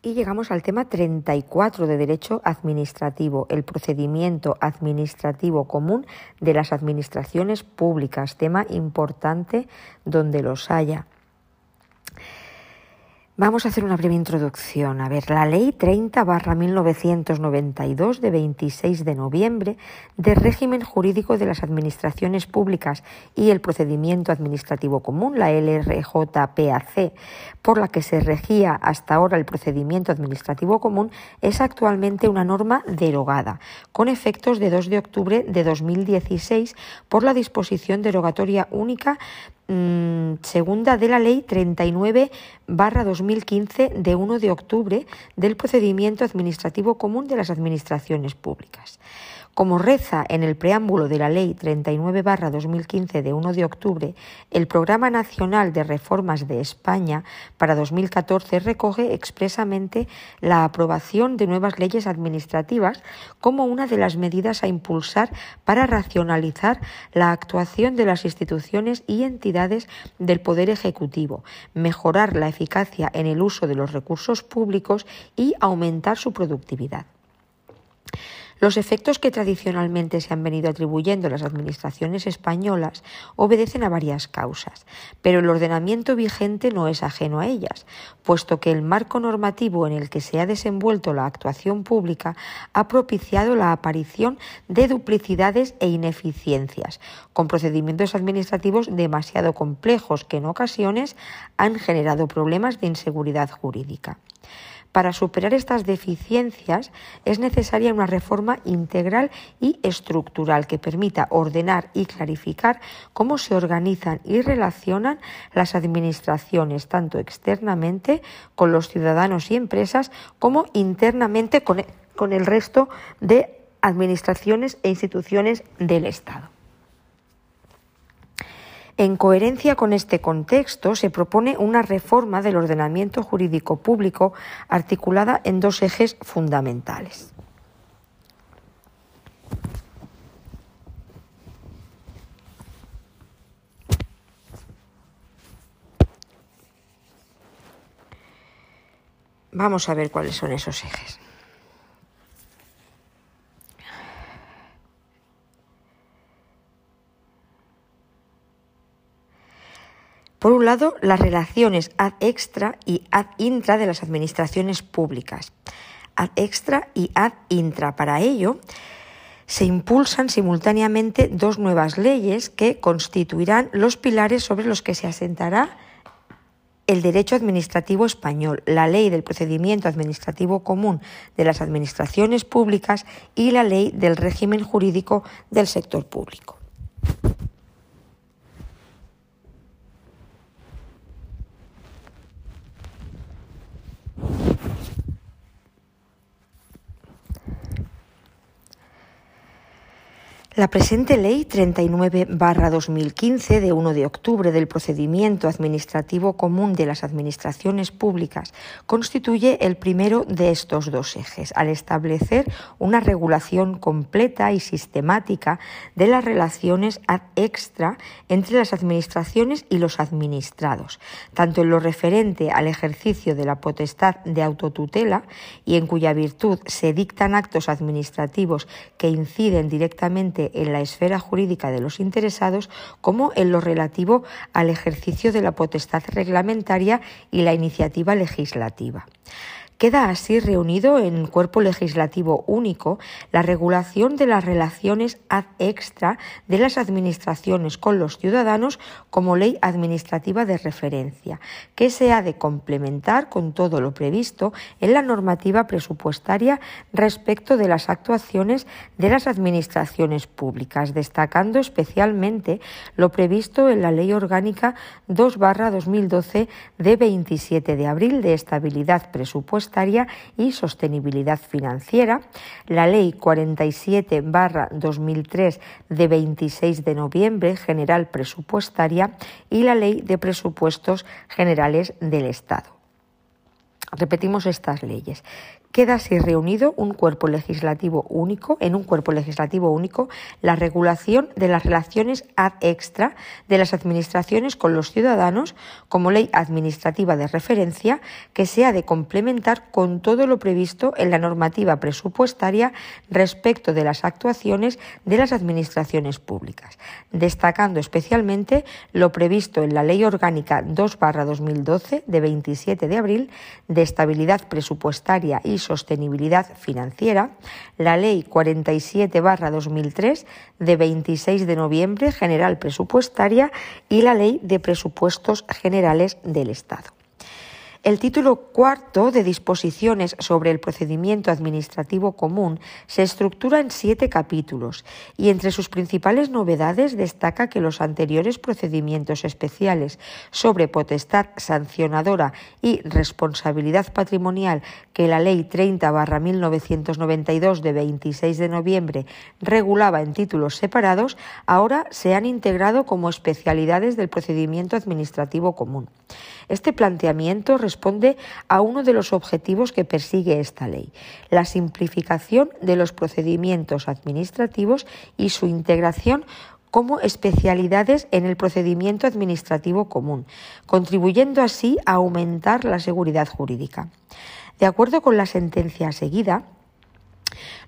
Y llegamos al tema 34 de Derecho Administrativo, el procedimiento administrativo común de las administraciones públicas, tema importante donde los haya. Vamos a hacer una breve introducción. A ver, la Ley 30 barra 1992 de 26 de noviembre de régimen jurídico de las administraciones públicas y el procedimiento administrativo común, la LRJPAC, por la que se regía hasta ahora el procedimiento administrativo común, es actualmente una norma derogada, con efectos de 2 de octubre de 2016 por la disposición derogatoria única segunda de la Ley 39 barra 2015 de 1 de octubre del procedimiento administrativo común de las administraciones públicas. Como reza en el preámbulo de la Ley 39-2015 de 1 de octubre, el Programa Nacional de Reformas de España para 2014 recoge expresamente la aprobación de nuevas leyes administrativas como una de las medidas a impulsar para racionalizar la actuación de las instituciones y entidades del Poder Ejecutivo, mejorar la eficacia en el uso de los recursos públicos y aumentar su productividad. Los efectos que tradicionalmente se han venido atribuyendo a las administraciones españolas obedecen a varias causas, pero el ordenamiento vigente no es ajeno a ellas, puesto que el marco normativo en el que se ha desenvuelto la actuación pública ha propiciado la aparición de duplicidades e ineficiencias, con procedimientos administrativos demasiado complejos que en ocasiones han generado problemas de inseguridad jurídica. Para superar estas deficiencias es necesaria una reforma integral y estructural que permita ordenar y clarificar cómo se organizan y relacionan las administraciones, tanto externamente con los ciudadanos y empresas como internamente con el resto de administraciones e instituciones del Estado. En coherencia con este contexto, se propone una reforma del ordenamiento jurídico público articulada en dos ejes fundamentales. Vamos a ver cuáles son esos ejes. Por un lado, las relaciones ad extra y ad intra de las administraciones públicas. Ad extra y ad intra. Para ello, se impulsan simultáneamente dos nuevas leyes que constituirán los pilares sobre los que se asentará el derecho administrativo español, la ley del procedimiento administrativo común de las administraciones públicas y la ley del régimen jurídico del sector público. La presente Ley 39-2015 de 1 de octubre del procedimiento administrativo común de las administraciones públicas constituye el primero de estos dos ejes, al establecer una regulación completa y sistemática de las relaciones ad extra entre las administraciones y los administrados, tanto en lo referente al ejercicio de la potestad de autotutela y en cuya virtud se dictan actos administrativos que inciden directamente en la esfera jurídica de los interesados como en lo relativo al ejercicio de la potestad reglamentaria y la iniciativa legislativa. Queda así reunido en cuerpo legislativo único la regulación de las relaciones ad extra de las administraciones con los ciudadanos como ley administrativa de referencia, que se ha de complementar con todo lo previsto en la normativa presupuestaria respecto de las actuaciones de las administraciones públicas, destacando especialmente lo previsto en la Ley Orgánica 2-2012 de 27 de abril de estabilidad presupuestaria y Sostenibilidad Financiera, la Ley 47-2003 de 26 de noviembre General Presupuestaria y la Ley de Presupuestos Generales del Estado. Repetimos estas leyes queda así reunido un cuerpo legislativo único, en un cuerpo legislativo único, la regulación de las relaciones ad extra de las administraciones con los ciudadanos como ley administrativa de referencia que se ha de complementar con todo lo previsto en la normativa presupuestaria respecto de las actuaciones de las administraciones públicas, destacando especialmente lo previsto en la Ley Orgánica 2-2012 de 27 de abril de estabilidad presupuestaria y sostenibilidad financiera, la Ley 47-2003 de 26 de noviembre general presupuestaria y la Ley de Presupuestos Generales del Estado. El título cuarto de disposiciones sobre el procedimiento administrativo común se estructura en siete capítulos y entre sus principales novedades destaca que los anteriores procedimientos especiales sobre potestad sancionadora y responsabilidad patrimonial que la Ley 30-1992 de 26 de noviembre regulaba en títulos separados, ahora se han integrado como especialidades del procedimiento administrativo común. Este planteamiento a uno de los objetivos que persigue esta ley, la simplificación de los procedimientos administrativos y su integración como especialidades en el procedimiento administrativo común, contribuyendo así a aumentar la seguridad jurídica. De acuerdo con la sentencia seguida,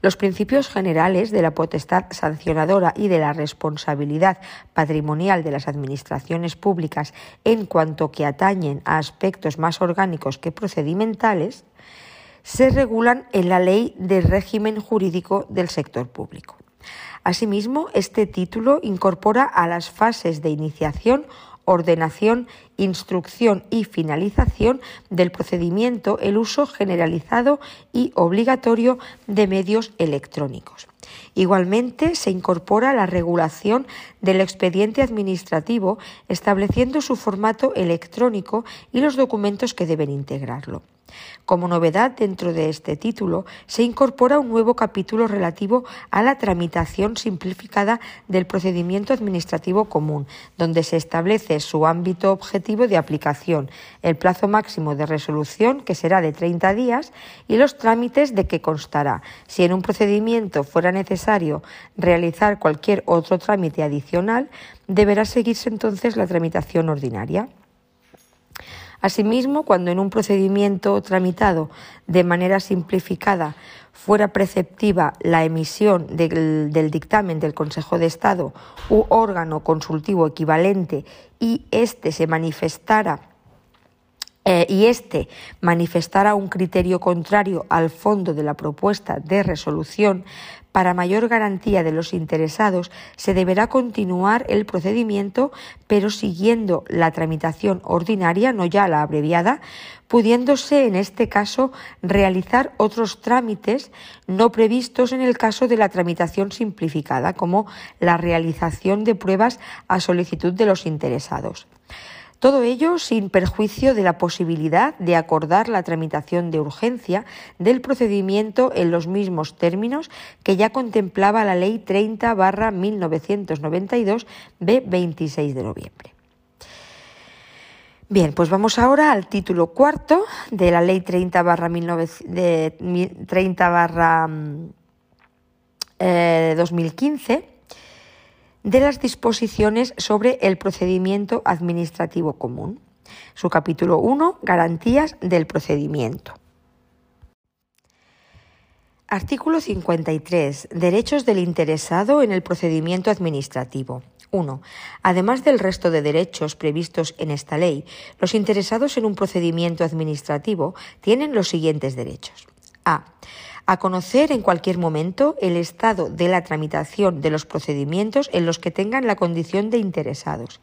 los principios generales de la potestad sancionadora y de la responsabilidad patrimonial de las administraciones públicas en cuanto que atañen a aspectos más orgánicos que procedimentales se regulan en la Ley de Régimen Jurídico del Sector Público. Asimismo, este título incorpora a las fases de iniciación ordenación, instrucción y finalización del procedimiento el uso generalizado y obligatorio de medios electrónicos. Igualmente, se incorpora la regulación del expediente administrativo, estableciendo su formato electrónico y los documentos que deben integrarlo. Como novedad dentro de este título, se incorpora un nuevo capítulo relativo a la tramitación simplificada del procedimiento administrativo común, donde se establece su ámbito objetivo de aplicación, el plazo máximo de resolución, que será de 30 días, y los trámites de que constará. Si en un procedimiento fuera necesario realizar cualquier otro trámite adicional, deberá seguirse entonces la tramitación ordinaria. Asimismo, cuando en un procedimiento tramitado de manera simplificada fuera preceptiva la emisión del, dictamen del Consejo de Estado u órgano consultivo equivalente y éste se manifestara eh, y éste manifestara un criterio contrario al fondo de la propuesta de resolución, para mayor garantía de los interesados, se deberá continuar el procedimiento, pero siguiendo la tramitación ordinaria, no ya la abreviada, pudiéndose en este caso realizar otros trámites no previstos en el caso de la tramitación simplificada, como la realización de pruebas a solicitud de los interesados. Todo ello sin perjuicio de la posibilidad de acordar la tramitación de urgencia del procedimiento en los mismos términos que ya contemplaba la Ley 30-1992 de 26 de noviembre. Bien, pues vamos ahora al título cuarto de la Ley 30 30 2015 de las disposiciones sobre el procedimiento administrativo común. Su capítulo 1, Garantías del procedimiento. Artículo 53. Derechos del interesado en el procedimiento administrativo. 1. Además del resto de derechos previstos en esta ley, los interesados en un procedimiento administrativo tienen los siguientes derechos. A a conocer en cualquier momento el estado de la tramitación de los procedimientos en los que tengan la condición de interesados,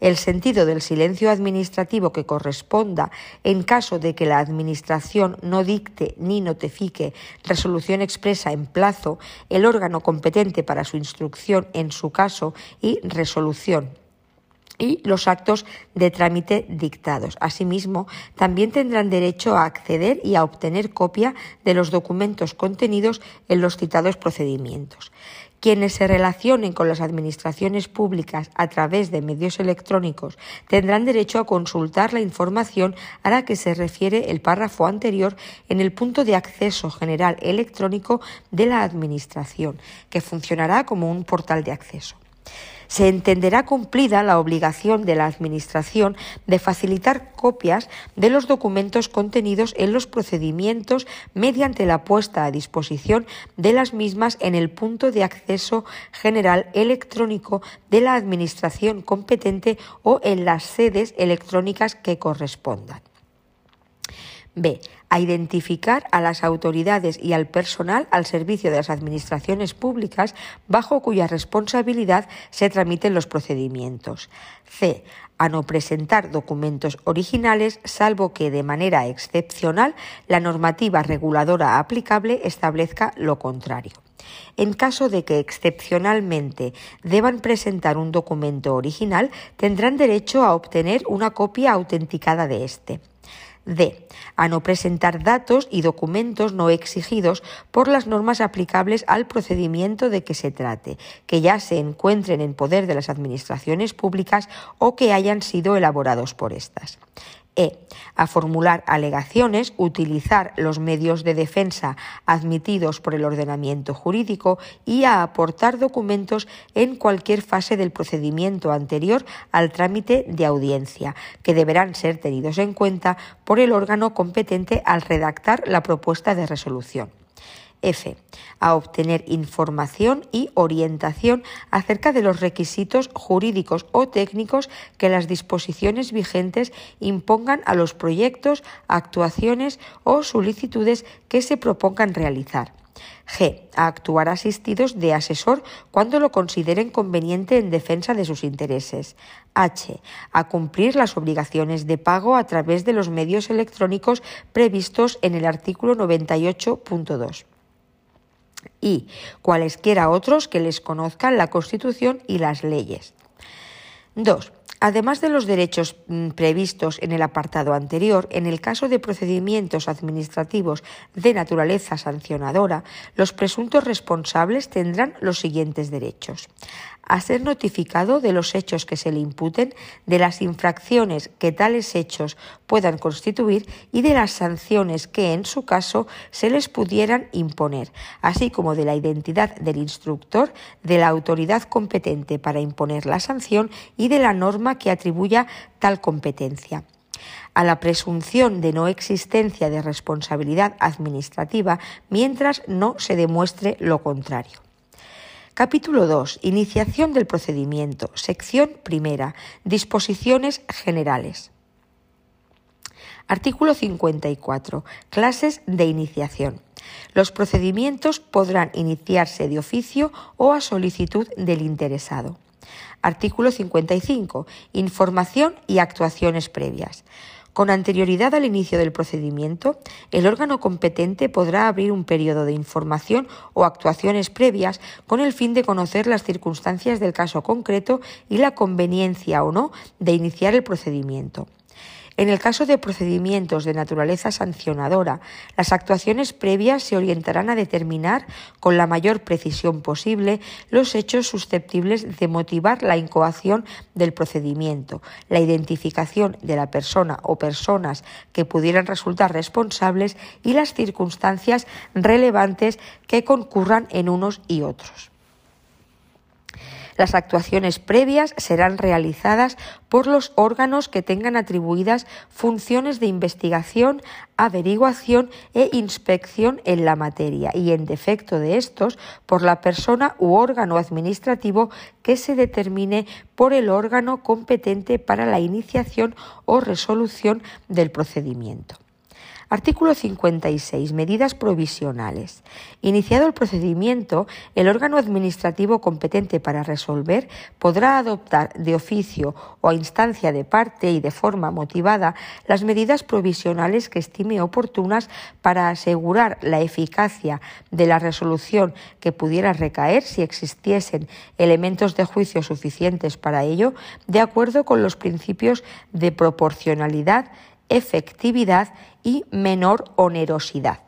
el sentido del silencio administrativo que corresponda en caso de que la Administración no dicte ni notifique resolución expresa en plazo, el órgano competente para su instrucción en su caso y resolución y los actos de trámite dictados. Asimismo, también tendrán derecho a acceder y a obtener copia de los documentos contenidos en los citados procedimientos. Quienes se relacionen con las administraciones públicas a través de medios electrónicos tendrán derecho a consultar la información a la que se refiere el párrafo anterior en el punto de acceso general electrónico de la Administración, que funcionará como un portal de acceso se entenderá cumplida la obligación de la Administración de facilitar copias de los documentos contenidos en los procedimientos mediante la puesta a disposición de las mismas en el punto de acceso general electrónico de la Administración competente o en las sedes electrónicas que correspondan. B. A identificar a las autoridades y al personal al servicio de las administraciones públicas bajo cuya responsabilidad se tramiten los procedimientos. C. A no presentar documentos originales salvo que de manera excepcional la normativa reguladora aplicable establezca lo contrario. En caso de que excepcionalmente deban presentar un documento original, tendrán derecho a obtener una copia autenticada de éste. D. A no presentar datos y documentos no exigidos por las normas aplicables al procedimiento de que se trate, que ya se encuentren en poder de las administraciones públicas o que hayan sido elaborados por estas. E. A formular alegaciones, utilizar los medios de defensa admitidos por el ordenamiento jurídico y a aportar documentos en cualquier fase del procedimiento anterior al trámite de audiencia, que deberán ser tenidos en cuenta por el órgano competente al redactar la propuesta de resolución. F. A obtener información y orientación acerca de los requisitos jurídicos o técnicos que las disposiciones vigentes impongan a los proyectos, actuaciones o solicitudes que se propongan realizar. G. A actuar asistidos de asesor cuando lo consideren conveniente en defensa de sus intereses. H. A cumplir las obligaciones de pago a través de los medios electrónicos previstos en el artículo 98.2 y cualesquiera otros que les conozcan la Constitución y las leyes. 2. Además de los derechos mm, previstos en el apartado anterior, en el caso de procedimientos administrativos de naturaleza sancionadora, los presuntos responsables tendrán los siguientes derechos a ser notificado de los hechos que se le imputen, de las infracciones que tales hechos puedan constituir y de las sanciones que en su caso se les pudieran imponer, así como de la identidad del instructor, de la autoridad competente para imponer la sanción y de la norma que atribuya tal competencia a la presunción de no existencia de responsabilidad administrativa mientras no se demuestre lo contrario. Capítulo 2. Iniciación del procedimiento. Sección primera. Disposiciones generales. Artículo 54. Clases de iniciación. Los procedimientos podrán iniciarse de oficio o a solicitud del interesado. Artículo 55. Información y actuaciones previas. Con anterioridad al inicio del procedimiento, el órgano competente podrá abrir un periodo de información o actuaciones previas con el fin de conocer las circunstancias del caso concreto y la conveniencia o no de iniciar el procedimiento. En el caso de procedimientos de naturaleza sancionadora, las actuaciones previas se orientarán a determinar con la mayor precisión posible los hechos susceptibles de motivar la incoación del procedimiento, la identificación de la persona o personas que pudieran resultar responsables y las circunstancias relevantes que concurran en unos y otros. Las actuaciones previas serán realizadas por los órganos que tengan atribuidas funciones de investigación, averiguación e inspección en la materia y, en defecto de estos, por la persona u órgano administrativo que se determine por el órgano competente para la iniciación o resolución del procedimiento. Artículo 56. Medidas provisionales. Iniciado el procedimiento, el órgano administrativo competente para resolver podrá adoptar de oficio o a instancia de parte y de forma motivada las medidas provisionales que estime oportunas para asegurar la eficacia de la resolución que pudiera recaer si existiesen elementos de juicio suficientes para ello, de acuerdo con los principios de proporcionalidad, efectividad y menor onerosidad.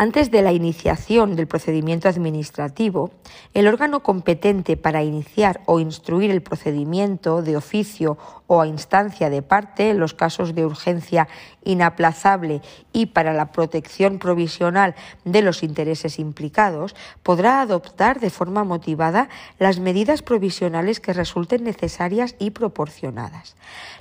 Antes de la iniciación del procedimiento administrativo, el órgano competente para iniciar o instruir el procedimiento de oficio o a instancia de parte en los casos de urgencia inaplazable y para la protección provisional de los intereses implicados, podrá adoptar de forma motivada las medidas provisionales que resulten necesarias y proporcionadas.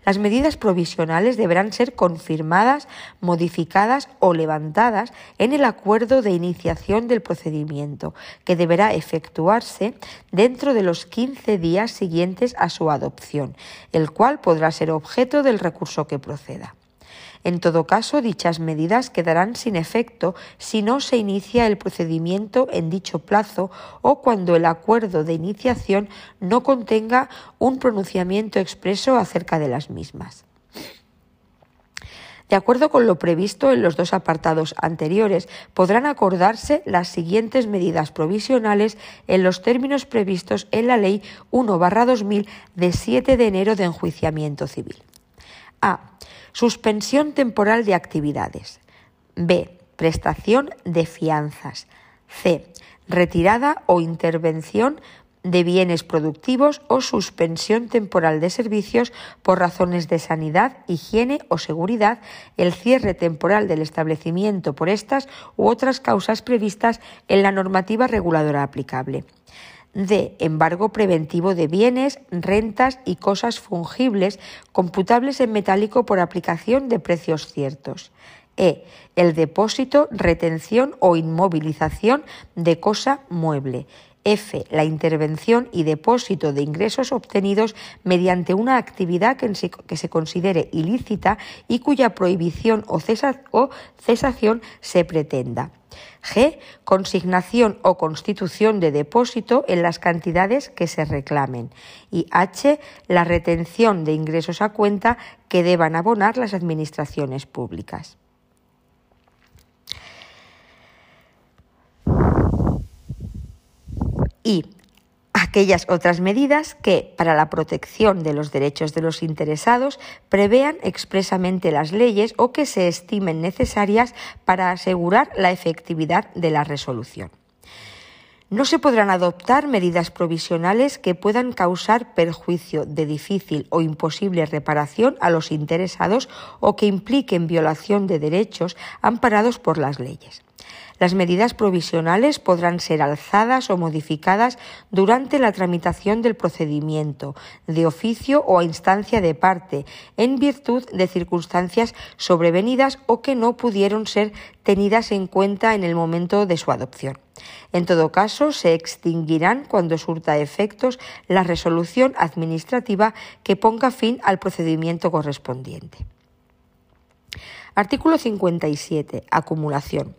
Las medidas provisionales deberán ser confirmadas, modificadas o levantadas en el acuerdo de iniciación del procedimiento, que deberá efectuarse dentro de los 15 días siguientes a su adopción, el cual podrá ser objeto del recurso que proceda. En todo caso, dichas medidas quedarán sin efecto si no se inicia el procedimiento en dicho plazo o cuando el acuerdo de iniciación no contenga un pronunciamiento expreso acerca de las mismas. De acuerdo con lo previsto en los dos apartados anteriores, podrán acordarse las siguientes medidas provisionales en los términos previstos en la Ley 1-2000 de 7 de enero de enjuiciamiento civil. A. Suspensión temporal de actividades. B. Prestación de fianzas. C. Retirada o intervención de bienes productivos o suspensión temporal de servicios por razones de sanidad, higiene o seguridad, el cierre temporal del establecimiento por estas u otras causas previstas en la normativa reguladora aplicable de embargo preventivo de bienes, rentas y cosas fungibles computables en metálico por aplicación de precios ciertos. E. El depósito, retención o inmovilización de cosa mueble. F. La intervención y depósito de ingresos obtenidos mediante una actividad que se, considere ilícita y cuya prohibición o cesación se pretenda. G. Consignación o constitución de depósito en las cantidades que se reclamen. Y H. La retención de ingresos a cuenta que deban abonar las administraciones públicas. Y aquellas otras medidas que, para la protección de los derechos de los interesados, prevean expresamente las leyes o que se estimen necesarias para asegurar la efectividad de la resolución. No se podrán adoptar medidas provisionales que puedan causar perjuicio de difícil o imposible reparación a los interesados o que impliquen violación de derechos amparados por las leyes. Las medidas provisionales podrán ser alzadas o modificadas durante la tramitación del procedimiento, de oficio o a instancia de parte, en virtud de circunstancias sobrevenidas o que no pudieron ser tenidas en cuenta en el momento de su adopción. En todo caso, se extinguirán cuando surta efectos la resolución administrativa que ponga fin al procedimiento correspondiente. Artículo 57. Acumulación.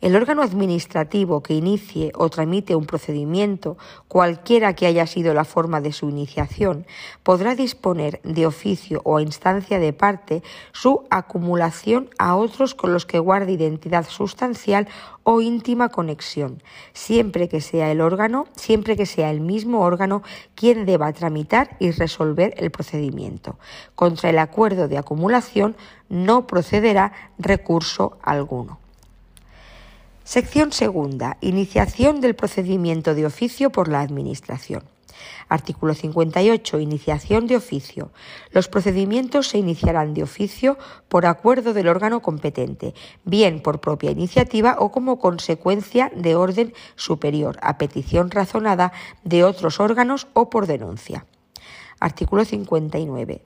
El órgano administrativo que inicie o tramite un procedimiento, cualquiera que haya sido la forma de su iniciación, podrá disponer de oficio o a instancia de parte su acumulación a otros con los que guarde identidad sustancial o íntima conexión, siempre que sea el órgano, siempre que sea el mismo órgano quien deba tramitar y resolver el procedimiento. Contra el acuerdo de acumulación no procederá recurso alguno. Sección segunda. Iniciación del procedimiento de oficio por la Administración. Artículo 58. Iniciación de oficio. Los procedimientos se iniciarán de oficio por acuerdo del órgano competente, bien por propia iniciativa o como consecuencia de orden superior, a petición razonada de otros órganos o por denuncia. Artículo 59.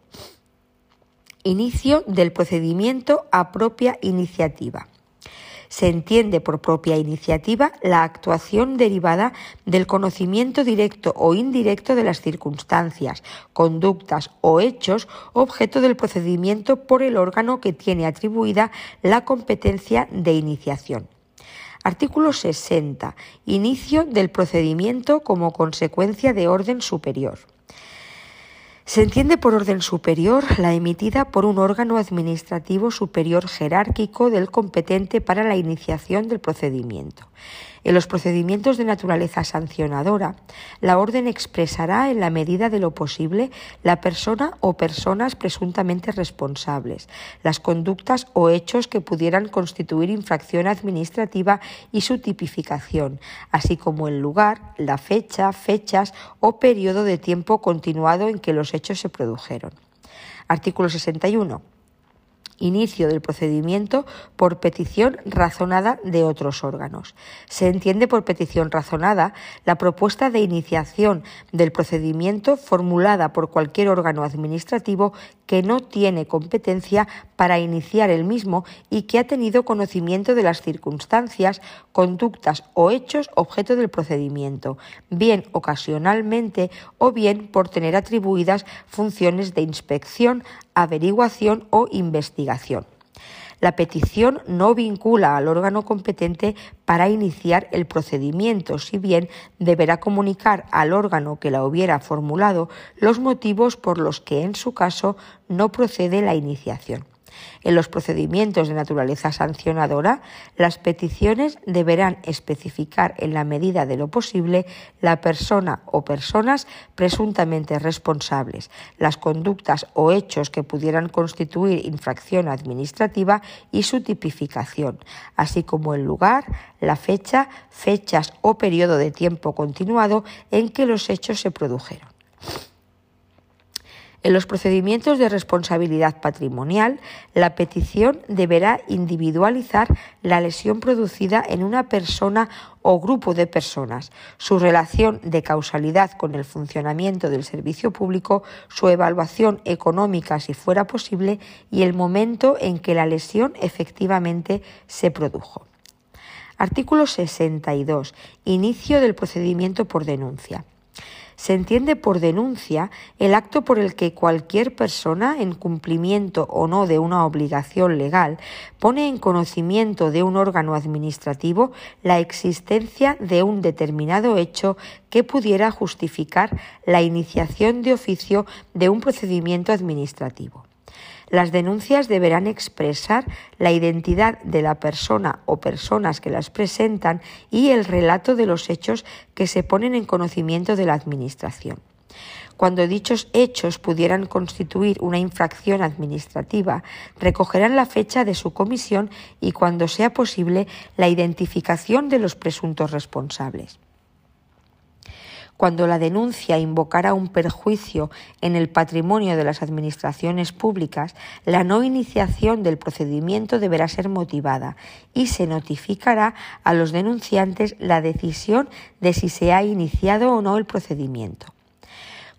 Inicio del procedimiento a propia iniciativa se entiende por propia iniciativa la actuación derivada del conocimiento directo o indirecto de las circunstancias, conductas o hechos objeto del procedimiento por el órgano que tiene atribuida la competencia de iniciación. Artículo 60. Inicio del procedimiento como consecuencia de orden superior. Se entiende por orden superior la emitida por un órgano administrativo superior jerárquico del competente para la iniciación del procedimiento. En los procedimientos de naturaleza sancionadora, la orden expresará en la medida de lo posible la persona o personas presuntamente responsables, las conductas o hechos que pudieran constituir infracción administrativa y su tipificación, así como el lugar, la fecha, fechas o periodo de tiempo continuado en que los hechos se produjeron. Artículo 61 inicio del procedimiento por petición razonada de otros órganos. Se entiende por petición razonada la propuesta de iniciación del procedimiento formulada por cualquier órgano administrativo que no tiene competencia para iniciar el mismo y que ha tenido conocimiento de las circunstancias, conductas o hechos objeto del procedimiento, bien ocasionalmente o bien por tener atribuidas funciones de inspección, averiguación o investigación. La petición no vincula al órgano competente para iniciar el procedimiento, si bien deberá comunicar al órgano que la hubiera formulado los motivos por los que en su caso no procede la iniciación. En los procedimientos de naturaleza sancionadora, las peticiones deberán especificar en la medida de lo posible la persona o personas presuntamente responsables, las conductas o hechos que pudieran constituir infracción administrativa y su tipificación, así como el lugar, la fecha, fechas o periodo de tiempo continuado en que los hechos se produjeron. En los procedimientos de responsabilidad patrimonial, la petición deberá individualizar la lesión producida en una persona o grupo de personas, su relación de causalidad con el funcionamiento del servicio público, su evaluación económica si fuera posible y el momento en que la lesión efectivamente se produjo. Artículo 62. Inicio del procedimiento por denuncia. Se entiende por denuncia el acto por el que cualquier persona, en cumplimiento o no de una obligación legal, pone en conocimiento de un órgano administrativo la existencia de un determinado hecho que pudiera justificar la iniciación de oficio de un procedimiento administrativo. Las denuncias deberán expresar la identidad de la persona o personas que las presentan y el relato de los hechos que se ponen en conocimiento de la Administración. Cuando dichos hechos pudieran constituir una infracción administrativa, recogerán la fecha de su comisión y, cuando sea posible, la identificación de los presuntos responsables cuando la denuncia invocara un perjuicio en el patrimonio de las administraciones públicas, la no iniciación del procedimiento deberá ser motivada y se notificará a los denunciantes la decisión de si se ha iniciado o no el procedimiento.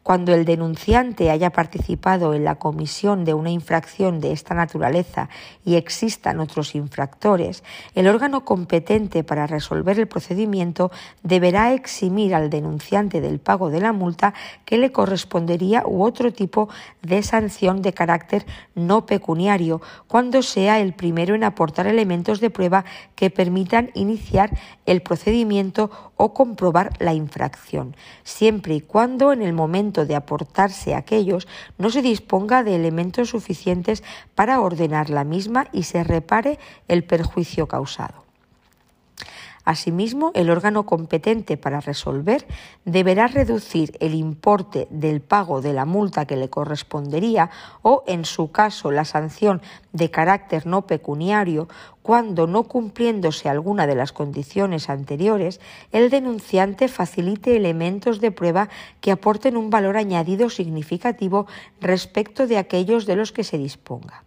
Cuando el denunciante haya participado en la comisión de una infracción de esta naturaleza y existan otros infractores, el órgano competente para resolver el procedimiento deberá eximir al denunciante del pago de la multa que le correspondería u otro tipo de sanción de carácter no pecuniario cuando sea el primero en aportar elementos de prueba que permitan iniciar el procedimiento o comprobar la infracción, siempre y cuando en el momento de aportarse aquellos no se disponga de elementos suficientes para ordenar la misma y se repare el perjuicio causado. Asimismo, el órgano competente para resolver deberá reducir el importe del pago de la multa que le correspondería o, en su caso, la sanción de carácter no pecuniario cuando, no cumpliéndose alguna de las condiciones anteriores, el denunciante facilite elementos de prueba que aporten un valor añadido significativo respecto de aquellos de los que se disponga.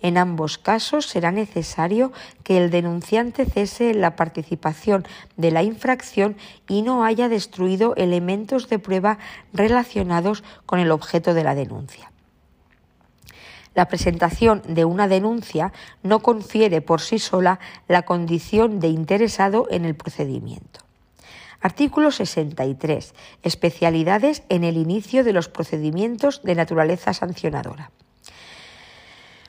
En ambos casos será necesario que el denunciante cese la participación de la infracción y no haya destruido elementos de prueba relacionados con el objeto de la denuncia. La presentación de una denuncia no confiere por sí sola la condición de interesado en el procedimiento. Artículo 63. Especialidades en el inicio de los procedimientos de naturaleza sancionadora.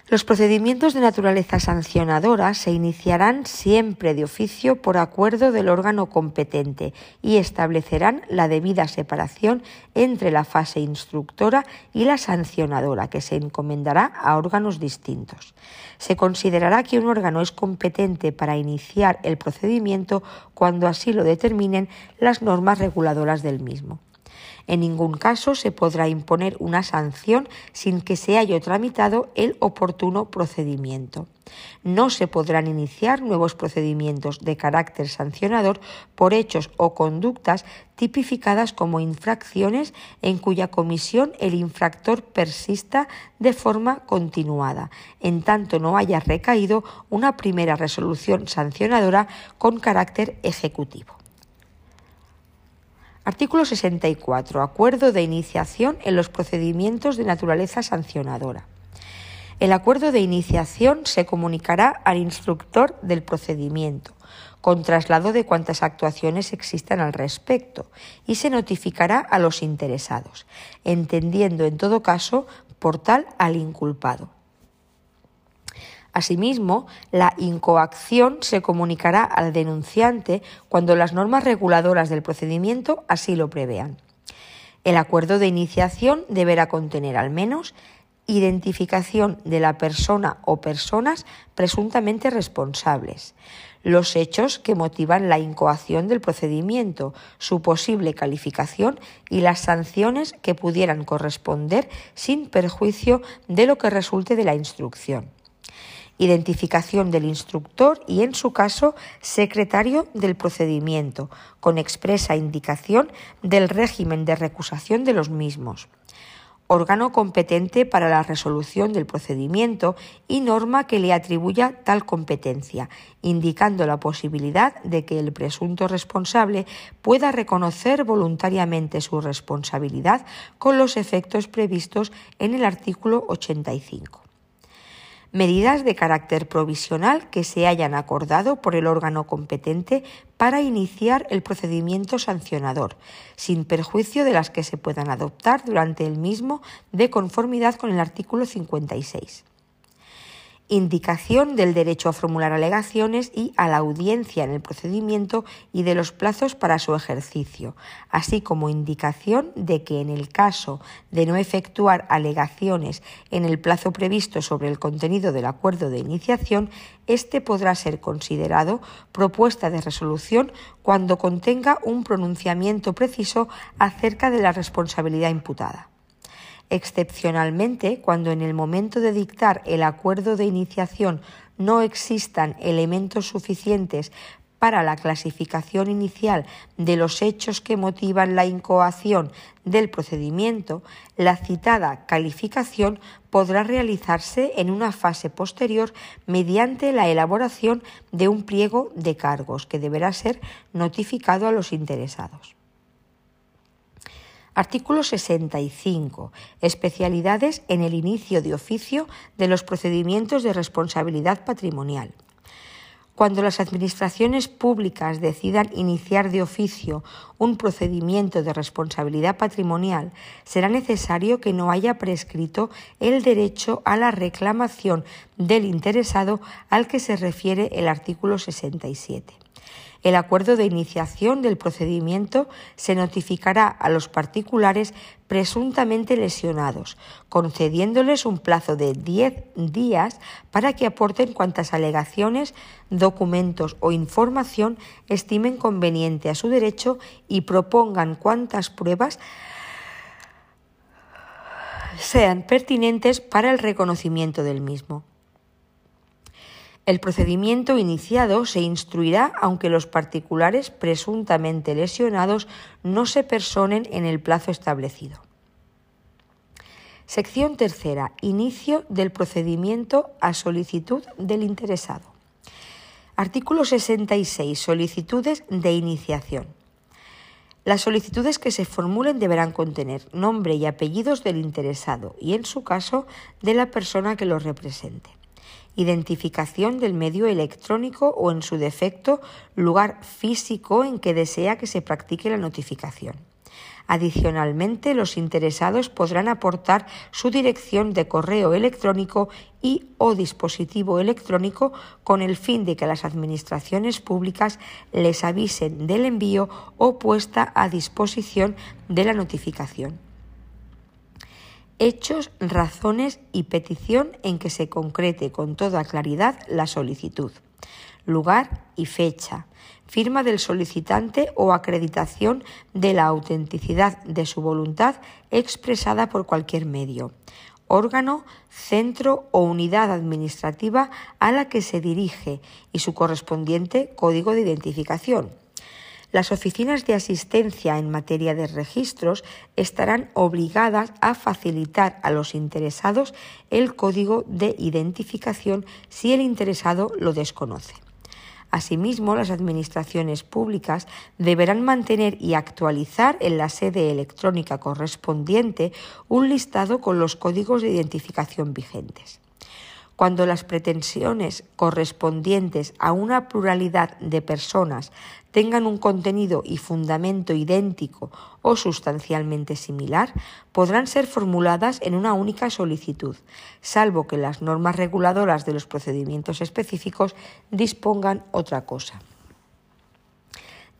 Los procedimientos de naturaleza sancionadora se iniciarán siempre de oficio por acuerdo del órgano competente y establecerán la debida separación entre la fase instructora y la sancionadora, que se encomendará a órganos distintos. Se considerará que un órgano es competente para iniciar el procedimiento cuando así lo determinen las normas reguladoras del mismo. En ningún caso se podrá imponer una sanción sin que se haya tramitado el oportuno procedimiento. No se podrán iniciar nuevos procedimientos de carácter sancionador por hechos o conductas tipificadas como infracciones en cuya comisión el infractor persista de forma continuada, en tanto no haya recaído una primera resolución sancionadora con carácter ejecutivo. Artículo 64. Acuerdo de iniciación en los procedimientos de naturaleza sancionadora. El acuerdo de iniciación se comunicará al instructor del procedimiento, con traslado de cuantas actuaciones existan al respecto, y se notificará a los interesados, entendiendo en todo caso por tal al inculpado. Asimismo, la incoacción se comunicará al denunciante cuando las normas reguladoras del procedimiento así lo prevean. El acuerdo de iniciación deberá contener al menos identificación de la persona o personas presuntamente responsables, los hechos que motivan la incoación del procedimiento, su posible calificación y las sanciones que pudieran corresponder sin perjuicio de lo que resulte de la instrucción identificación del instructor y, en su caso, secretario del procedimiento, con expresa indicación del régimen de recusación de los mismos. Órgano competente para la resolución del procedimiento y norma que le atribuya tal competencia, indicando la posibilidad de que el presunto responsable pueda reconocer voluntariamente su responsabilidad con los efectos previstos en el artículo 85 medidas de carácter provisional que se hayan acordado por el órgano competente para iniciar el procedimiento sancionador, sin perjuicio de las que se puedan adoptar durante el mismo de conformidad con el artículo 56 indicación del derecho a formular alegaciones y a la audiencia en el procedimiento y de los plazos para su ejercicio, así como indicación de que en el caso de no efectuar alegaciones en el plazo previsto sobre el contenido del acuerdo de iniciación, éste podrá ser considerado propuesta de resolución cuando contenga un pronunciamiento preciso acerca de la responsabilidad imputada excepcionalmente cuando en el momento de dictar el acuerdo de iniciación no existan elementos suficientes para la clasificación inicial de los hechos que motivan la incoación del procedimiento, la citada calificación podrá realizarse en una fase posterior mediante la elaboración de un pliego de cargos que deberá ser notificado a los interesados. Artículo 65. Especialidades en el inicio de oficio de los procedimientos de responsabilidad patrimonial. Cuando las administraciones públicas decidan iniciar de oficio un procedimiento de responsabilidad patrimonial, será necesario que no haya prescrito el derecho a la reclamación del interesado al que se refiere el artículo 67. El acuerdo de iniciación del procedimiento se notificará a los particulares presuntamente lesionados, concediéndoles un plazo de 10 días para que aporten cuantas alegaciones, documentos o información estimen conveniente a su derecho y propongan cuantas pruebas sean pertinentes para el reconocimiento del mismo. El procedimiento iniciado se instruirá aunque los particulares presuntamente lesionados no se personen en el plazo establecido. Sección tercera. Inicio del procedimiento a solicitud del interesado. Artículo 66. Solicitudes de iniciación. Las solicitudes que se formulen deberán contener nombre y apellidos del interesado y, en su caso, de la persona que lo represente identificación del medio electrónico o, en su defecto, lugar físico en que desea que se practique la notificación. Adicionalmente, los interesados podrán aportar su dirección de correo electrónico y o dispositivo electrónico con el fin de que las administraciones públicas les avisen del envío o puesta a disposición de la notificación. Hechos, razones y petición en que se concrete con toda claridad la solicitud. Lugar y fecha firma del solicitante o acreditación de la autenticidad de su voluntad expresada por cualquier medio, órgano, centro o unidad administrativa a la que se dirige y su correspondiente código de identificación. Las oficinas de asistencia en materia de registros estarán obligadas a facilitar a los interesados el código de identificación si el interesado lo desconoce. Asimismo, las administraciones públicas deberán mantener y actualizar en la sede electrónica correspondiente un listado con los códigos de identificación vigentes. Cuando las pretensiones correspondientes a una pluralidad de personas tengan un contenido y fundamento idéntico o sustancialmente similar, podrán ser formuladas en una única solicitud, salvo que las normas reguladoras de los procedimientos específicos dispongan otra cosa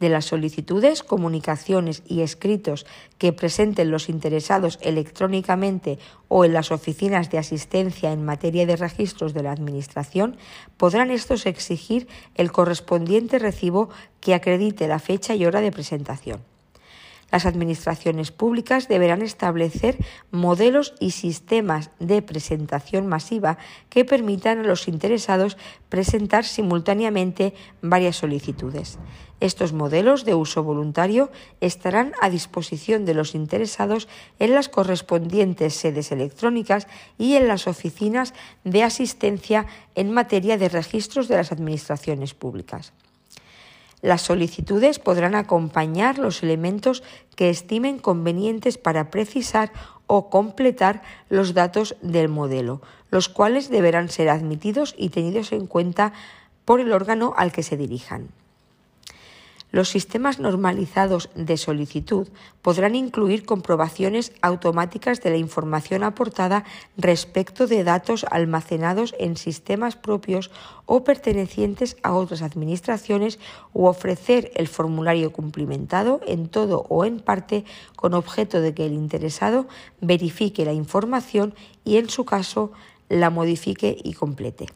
de las solicitudes, comunicaciones y escritos que presenten los interesados electrónicamente o en las oficinas de asistencia en materia de registros de la Administración, podrán estos exigir el correspondiente recibo que acredite la fecha y hora de presentación. Las administraciones públicas deberán establecer modelos y sistemas de presentación masiva que permitan a los interesados presentar simultáneamente varias solicitudes. Estos modelos de uso voluntario estarán a disposición de los interesados en las correspondientes sedes electrónicas y en las oficinas de asistencia en materia de registros de las administraciones públicas. Las solicitudes podrán acompañar los elementos que estimen convenientes para precisar o completar los datos del modelo, los cuales deberán ser admitidos y tenidos en cuenta por el órgano al que se dirijan. Los sistemas normalizados de solicitud podrán incluir comprobaciones automáticas de la información aportada respecto de datos almacenados en sistemas propios o pertenecientes a otras administraciones u ofrecer el formulario cumplimentado en todo o en parte con objeto de que el interesado verifique la información y en su caso la modifique y complete.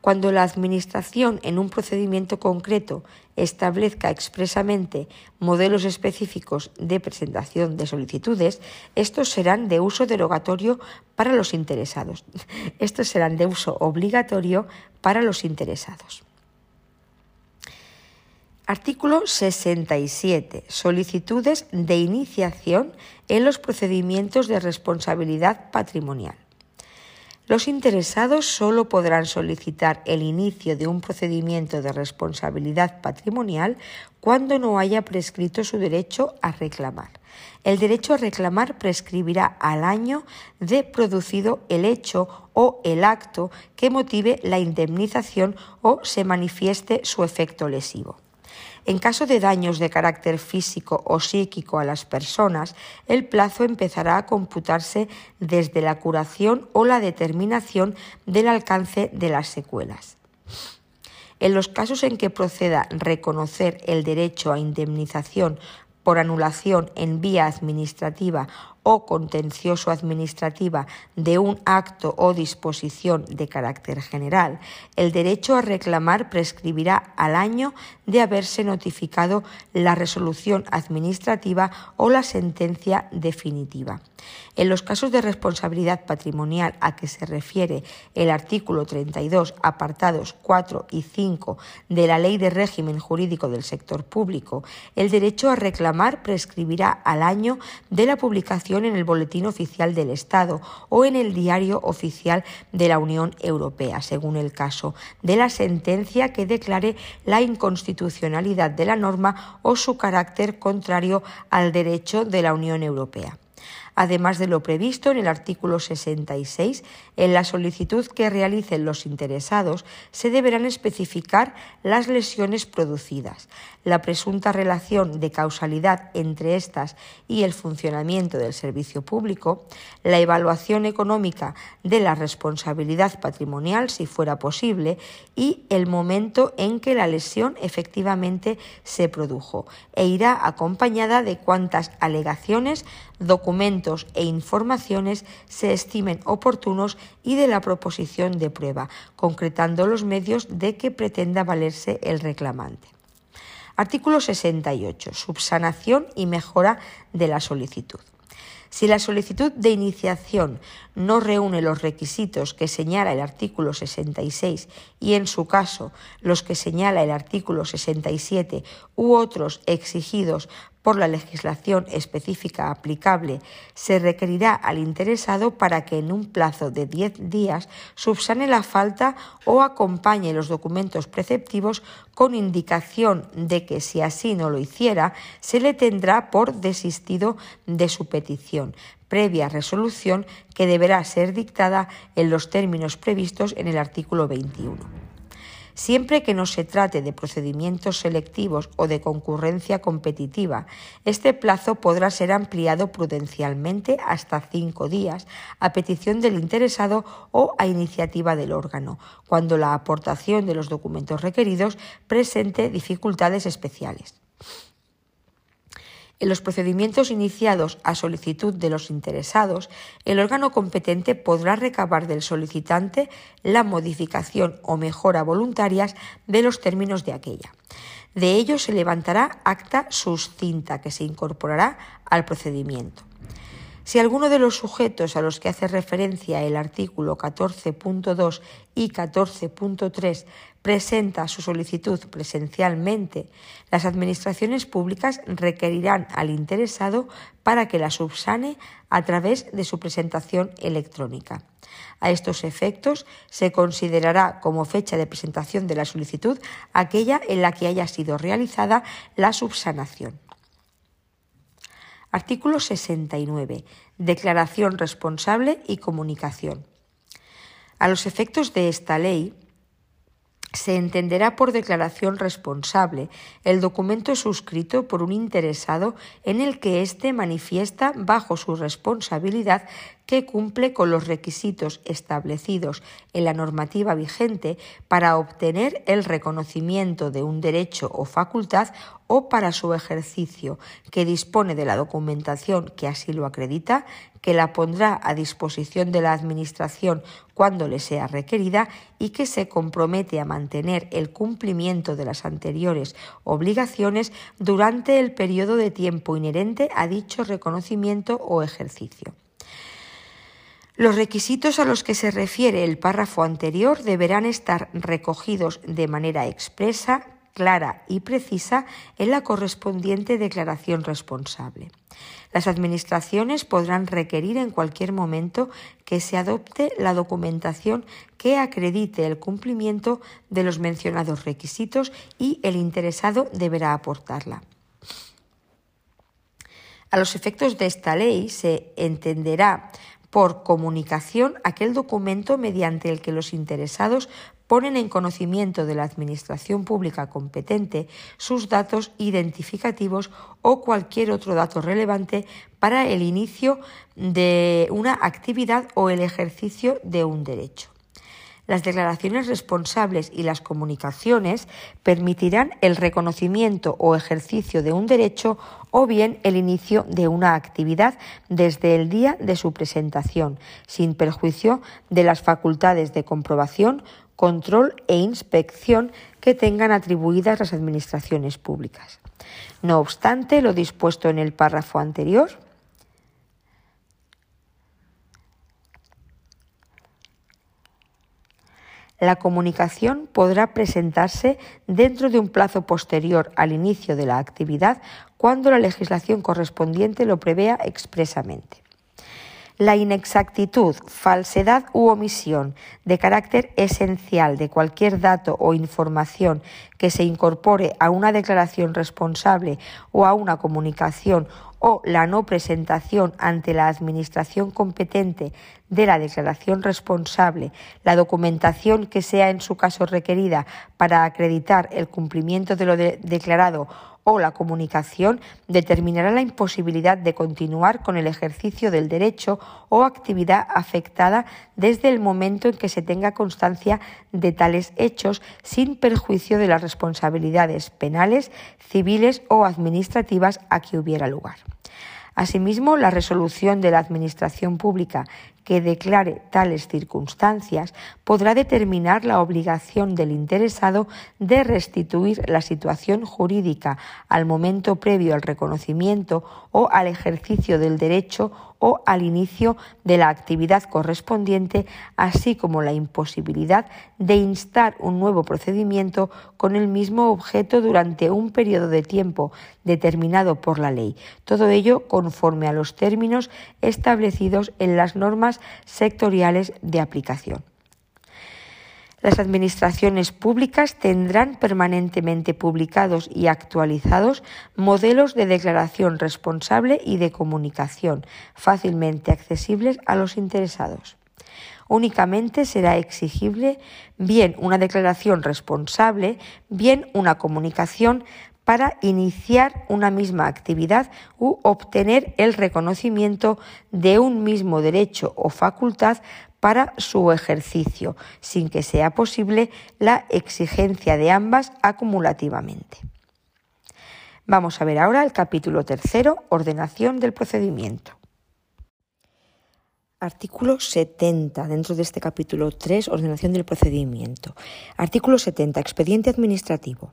Cuando la Administración en un procedimiento concreto establezca expresamente modelos específicos de presentación de solicitudes, estos serán de uso derogatorio para los interesados. Estos serán de uso obligatorio para los interesados. Artículo 67. Solicitudes de iniciación en los procedimientos de responsabilidad patrimonial. Los interesados solo podrán solicitar el inicio de un procedimiento de responsabilidad patrimonial cuando no haya prescrito su derecho a reclamar. El derecho a reclamar prescribirá al año de producido el hecho o el acto que motive la indemnización o se manifieste su efecto lesivo. En caso de daños de carácter físico o psíquico a las personas, el plazo empezará a computarse desde la curación o la determinación del alcance de las secuelas. En los casos en que proceda reconocer el derecho a indemnización por anulación en vía administrativa o contencioso administrativa de un acto o disposición de carácter general, el derecho a reclamar prescribirá al año de haberse notificado la resolución administrativa o la sentencia definitiva. En los casos de responsabilidad patrimonial a que se refiere el artículo 32, apartados 4 y 5 de la Ley de Régimen Jurídico del Sector Público, el derecho a reclamar prescribirá al año de la publicación en el Boletín Oficial del Estado o en el Diario Oficial de la Unión Europea, según el caso, de la sentencia que declare la inconstitucionalidad de la norma o su carácter contrario al derecho de la Unión Europea. además de lo previsto en el artículo 66, en la solicitud que realicen los interesados se deberán especificar las lesiones producidas, la presunta relación de causalidad entre estas y el funcionamiento del servicio público, la evaluación económica de la responsabilidad patrimonial, si fuera posible, y el momento en que la lesión efectivamente se produjo, e irá acompañada de cuantas alegaciones, documentos e informaciones se estimen oportunos y de la proposición de prueba, concretando los medios de que pretenda valerse el reclamante. Artículo 68. Subsanación y mejora de la solicitud. Si la solicitud de iniciación no reúne los requisitos que señala el artículo 66 y, en su caso, los que señala el artículo 67 u otros exigidos por la legislación específica aplicable, se requerirá al interesado para que en un plazo de 10 días subsane la falta o acompañe los documentos preceptivos con indicación de que si así no lo hiciera, se le tendrá por desistido de su petición, previa resolución que deberá ser dictada en los términos previstos en el artículo 21 siempre que no se trate de procedimientos selectivos o de concurrencia competitiva. Este plazo podrá ser ampliado prudencialmente hasta cinco días a petición del interesado o a iniciativa del órgano, cuando la aportación de los documentos requeridos presente dificultades especiales. En los procedimientos iniciados a solicitud de los interesados, el órgano competente podrá recabar del solicitante la modificación o mejora voluntarias de los términos de aquella. De ello se levantará acta suscinta que se incorporará al procedimiento. Si alguno de los sujetos a los que hace referencia el artículo 14.2 y 14.3 presenta su solicitud presencialmente, las administraciones públicas requerirán al interesado para que la subsane a través de su presentación electrónica. A estos efectos se considerará como fecha de presentación de la solicitud aquella en la que haya sido realizada la subsanación. Artículo 69. Declaración responsable y comunicación. A los efectos de esta ley, se entenderá por declaración responsable el documento suscrito por un interesado en el que éste manifiesta bajo su responsabilidad que cumple con los requisitos establecidos en la normativa vigente para obtener el reconocimiento de un derecho o facultad o para su ejercicio, que dispone de la documentación que así lo acredita, que la pondrá a disposición de la Administración cuando le sea requerida y que se compromete a mantener el cumplimiento de las anteriores obligaciones durante el periodo de tiempo inherente a dicho reconocimiento o ejercicio. Los requisitos a los que se refiere el párrafo anterior deberán estar recogidos de manera expresa, clara y precisa en la correspondiente declaración responsable. Las Administraciones podrán requerir en cualquier momento que se adopte la documentación que acredite el cumplimiento de los mencionados requisitos y el interesado deberá aportarla. A los efectos de esta ley se entenderá por comunicación aquel documento mediante el que los interesados ponen en conocimiento de la Administración Pública competente sus datos identificativos o cualquier otro dato relevante para el inicio de una actividad o el ejercicio de un derecho. Las declaraciones responsables y las comunicaciones permitirán el reconocimiento o ejercicio de un derecho o bien el inicio de una actividad desde el día de su presentación, sin perjuicio de las facultades de comprobación, control e inspección que tengan atribuidas las administraciones públicas. No obstante, lo dispuesto en el párrafo anterior, la comunicación podrá presentarse dentro de un plazo posterior al inicio de la actividad cuando la legislación correspondiente lo prevea expresamente. La inexactitud, falsedad u omisión de carácter esencial de cualquier dato o información que se incorpore a una declaración responsable o a una comunicación o la no presentación ante la Administración competente de la declaración responsable, la documentación que sea en su caso requerida para acreditar el cumplimiento de lo declarado o la comunicación determinará la imposibilidad de continuar con el ejercicio del derecho o actividad afectada desde el momento en que se tenga constancia de tales hechos sin perjuicio de las responsabilidades penales, civiles o administrativas a que hubiera lugar. Asimismo, la resolución de la Administración Pública que declare tales circunstancias podrá determinar la obligación del interesado de restituir la situación jurídica al momento previo al reconocimiento o al ejercicio del derecho o al inicio de la actividad correspondiente, así como la imposibilidad de instar un nuevo procedimiento con el mismo objeto durante un periodo de tiempo determinado por la ley. Todo ello conforme a los términos establecidos en las normas sectoriales de aplicación. Las administraciones públicas tendrán permanentemente publicados y actualizados modelos de declaración responsable y de comunicación fácilmente accesibles a los interesados. Únicamente será exigible bien una declaración responsable, bien una comunicación para iniciar una misma actividad u obtener el reconocimiento de un mismo derecho o facultad para su ejercicio, sin que sea posible la exigencia de ambas acumulativamente. Vamos a ver ahora el capítulo tercero, ordenación del procedimiento. Artículo 70, dentro de este capítulo 3, ordenación del procedimiento. Artículo 70, expediente administrativo.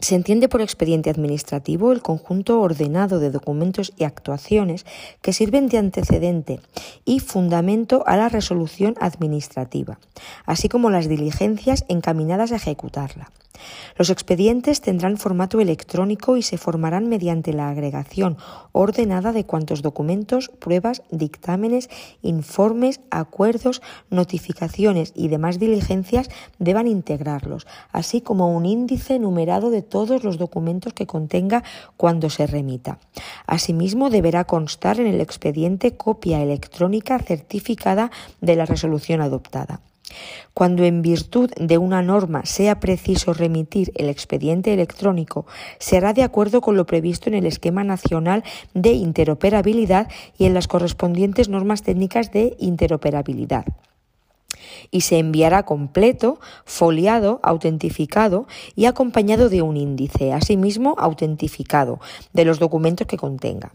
Se entiende por expediente administrativo el conjunto ordenado de documentos y actuaciones que sirven de antecedente y fundamento a la resolución administrativa, así como las diligencias encaminadas a ejecutarla. Los expedientes tendrán formato electrónico y se formarán mediante la agregación ordenada de cuantos documentos, pruebas, dictámenes, informes, acuerdos, notificaciones y demás diligencias deban integrarlos, así como un índice numerado de todos los documentos que contenga cuando se remita. Asimismo, deberá constar en el expediente copia electrónica certificada de la resolución adoptada. Cuando en virtud de una norma sea preciso remitir el expediente electrónico, se hará de acuerdo con lo previsto en el Esquema Nacional de Interoperabilidad y en las correspondientes normas técnicas de interoperabilidad y se enviará completo, foliado, autentificado y acompañado de un índice, asimismo autentificado, de los documentos que contenga.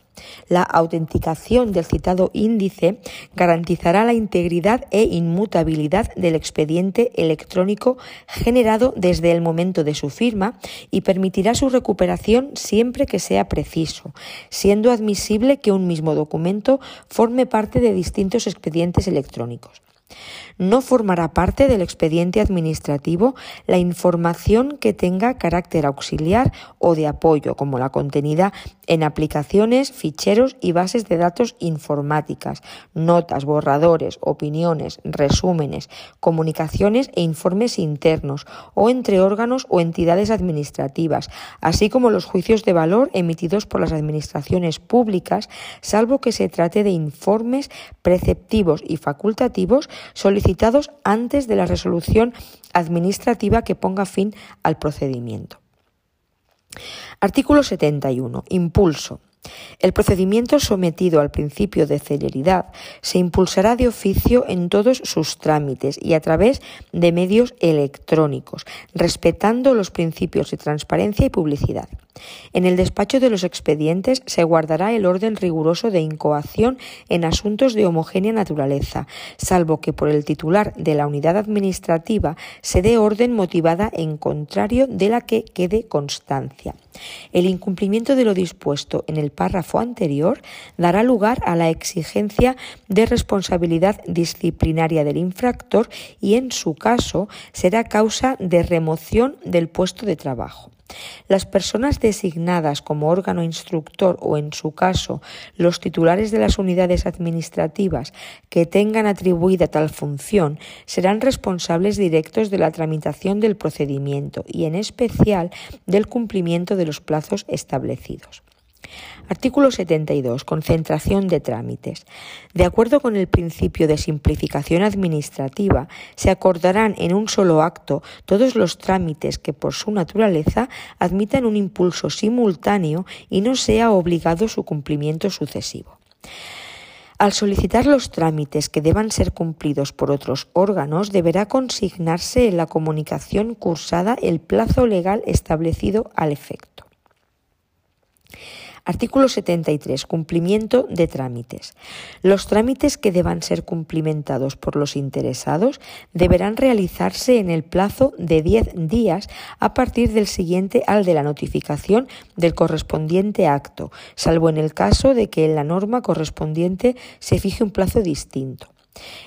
La autenticación del citado índice garantizará la integridad e inmutabilidad del expediente electrónico generado desde el momento de su firma y permitirá su recuperación siempre que sea preciso, siendo admisible que un mismo documento forme parte de distintos expedientes electrónicos. No formará parte del expediente administrativo la información que tenga carácter auxiliar o de apoyo, como la contenida en aplicaciones, ficheros y bases de datos informáticas, notas, borradores, opiniones, resúmenes, comunicaciones e informes internos o entre órganos o entidades administrativas, así como los juicios de valor emitidos por las administraciones públicas, salvo que se trate de informes preceptivos y facultativos solicitados antes de la resolución administrativa que ponga fin al procedimiento. Artículo 71. Impulso. El procedimiento sometido al principio de celeridad se impulsará de oficio en todos sus trámites y a través de medios electrónicos, respetando los principios de transparencia y publicidad. En el despacho de los expedientes se guardará el orden riguroso de incoación en asuntos de homogénea naturaleza, salvo que por el titular de la unidad administrativa se dé orden motivada en contrario de la que quede constancia. El incumplimiento de lo dispuesto en el párrafo anterior dará lugar a la exigencia de responsabilidad disciplinaria del infractor y, en su caso, será causa de remoción del puesto de trabajo. Las personas designadas como órgano instructor o, en su caso, los titulares de las unidades administrativas que tengan atribuida tal función serán responsables directos de la tramitación del procedimiento y, en especial, del cumplimiento de los plazos establecidos. Artículo 72. Concentración de trámites. De acuerdo con el principio de simplificación administrativa, se acordarán en un solo acto todos los trámites que por su naturaleza admitan un impulso simultáneo y no sea obligado su cumplimiento sucesivo. Al solicitar los trámites que deban ser cumplidos por otros órganos, deberá consignarse en la comunicación cursada el plazo legal establecido al efecto. Artículo 73. Cumplimiento de trámites. Los trámites que deban ser cumplimentados por los interesados deberán realizarse en el plazo de 10 días a partir del siguiente al de la notificación del correspondiente acto, salvo en el caso de que en la norma correspondiente se fije un plazo distinto.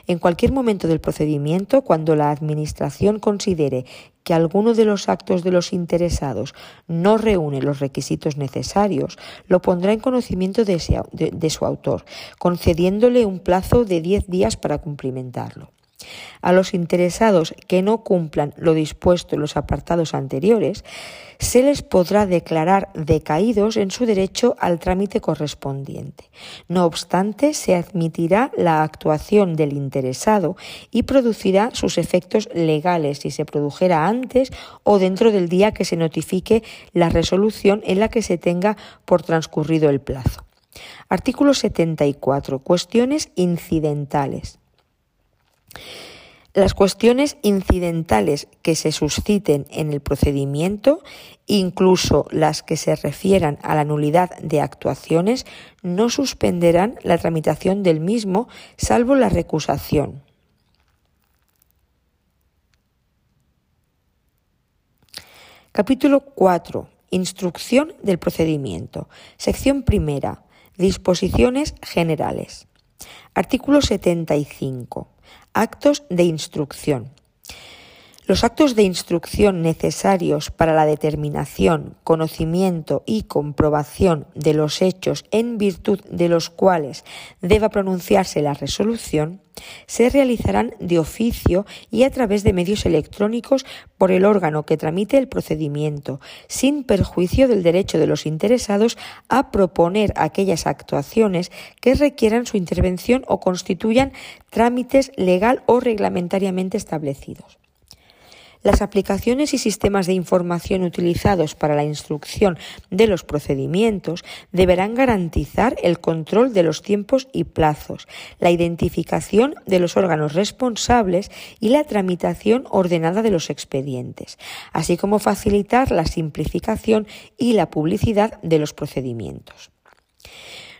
En cualquier momento del procedimiento, cuando la Administración considere que alguno de los actos de los interesados no reúne los requisitos necesarios, lo pondrá en conocimiento de, su autor, concediéndole un plazo de diez días para cumplimentarlo. A los interesados que no cumplan lo dispuesto en los apartados anteriores, se les podrá declarar decaídos en su derecho al trámite correspondiente. No obstante, se admitirá la actuación del interesado y producirá sus efectos legales si se produjera antes o dentro del día que se notifique la resolución en la que se tenga por transcurrido el plazo. Artículo 74. Cuestiones incidentales. Las cuestiones incidentales que se susciten en el procedimiento, incluso las que se refieran a la nulidad de actuaciones, no suspenderán la tramitación del mismo, salvo la recusación. Capítulo 4. Instrucción del procedimiento. Sección primera. Disposiciones generales. Artículo 75. Actos de instrucción. Los actos de instrucción necesarios para la determinación, conocimiento y comprobación de los hechos en virtud de los cuales deba pronunciarse la resolución se realizarán de oficio y a través de medios electrónicos por el órgano que tramite el procedimiento, sin perjuicio del derecho de los interesados a proponer aquellas actuaciones que requieran su intervención o constituyan trámites legal o reglamentariamente establecidos. Las aplicaciones y sistemas de información utilizados para la instrucción de los procedimientos deberán garantizar el control de los tiempos y plazos, la identificación de los órganos responsables y la tramitación ordenada de los expedientes, así como facilitar la simplificación y la publicidad de los procedimientos.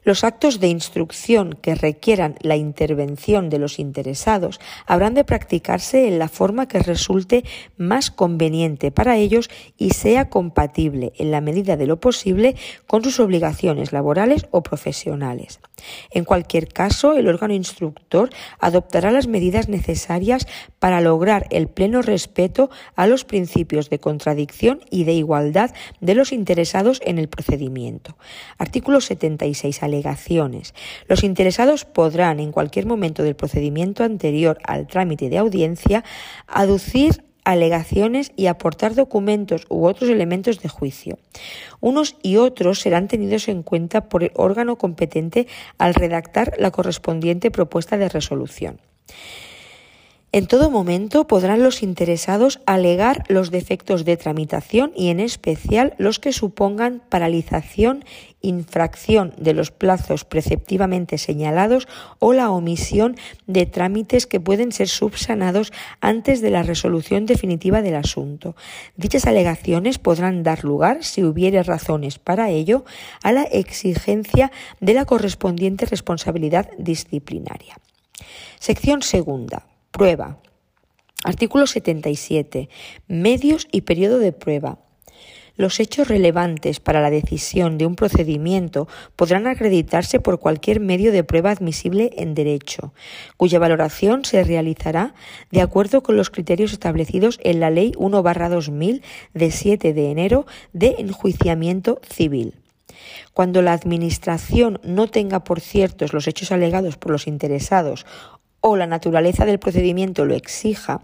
Los actos de instrucción que requieran la intervención de los interesados habrán de practicarse en la forma que resulte más conveniente para ellos y sea compatible, en la medida de lo posible, con sus obligaciones laborales o profesionales. En cualquier caso, el órgano instructor adoptará las medidas necesarias para lograr el pleno respeto a los principios de contradicción y de igualdad de los interesados en el procedimiento. Artículo 76. Alegaciones. Los interesados podrán, en cualquier momento del procedimiento anterior al trámite de audiencia, aducir alegaciones y aportar documentos u otros elementos de juicio. Unos y otros serán tenidos en cuenta por el órgano competente al redactar la correspondiente propuesta de resolución. En todo momento podrán los interesados alegar los defectos de tramitación y en especial los que supongan paralización, infracción de los plazos preceptivamente señalados o la omisión de trámites que pueden ser subsanados antes de la resolución definitiva del asunto. Dichas alegaciones podrán dar lugar, si hubiere razones para ello, a la exigencia de la correspondiente responsabilidad disciplinaria. Sección segunda. Prueba. Artículo 77. Medios y periodo de prueba. Los hechos relevantes para la decisión de un procedimiento podrán acreditarse por cualquier medio de prueba admisible en derecho, cuya valoración se realizará de acuerdo con los criterios establecidos en la Ley 1-2000 de 7 de enero de enjuiciamiento civil. Cuando la Administración no tenga por ciertos los hechos alegados por los interesados o la naturaleza del procedimiento lo exija,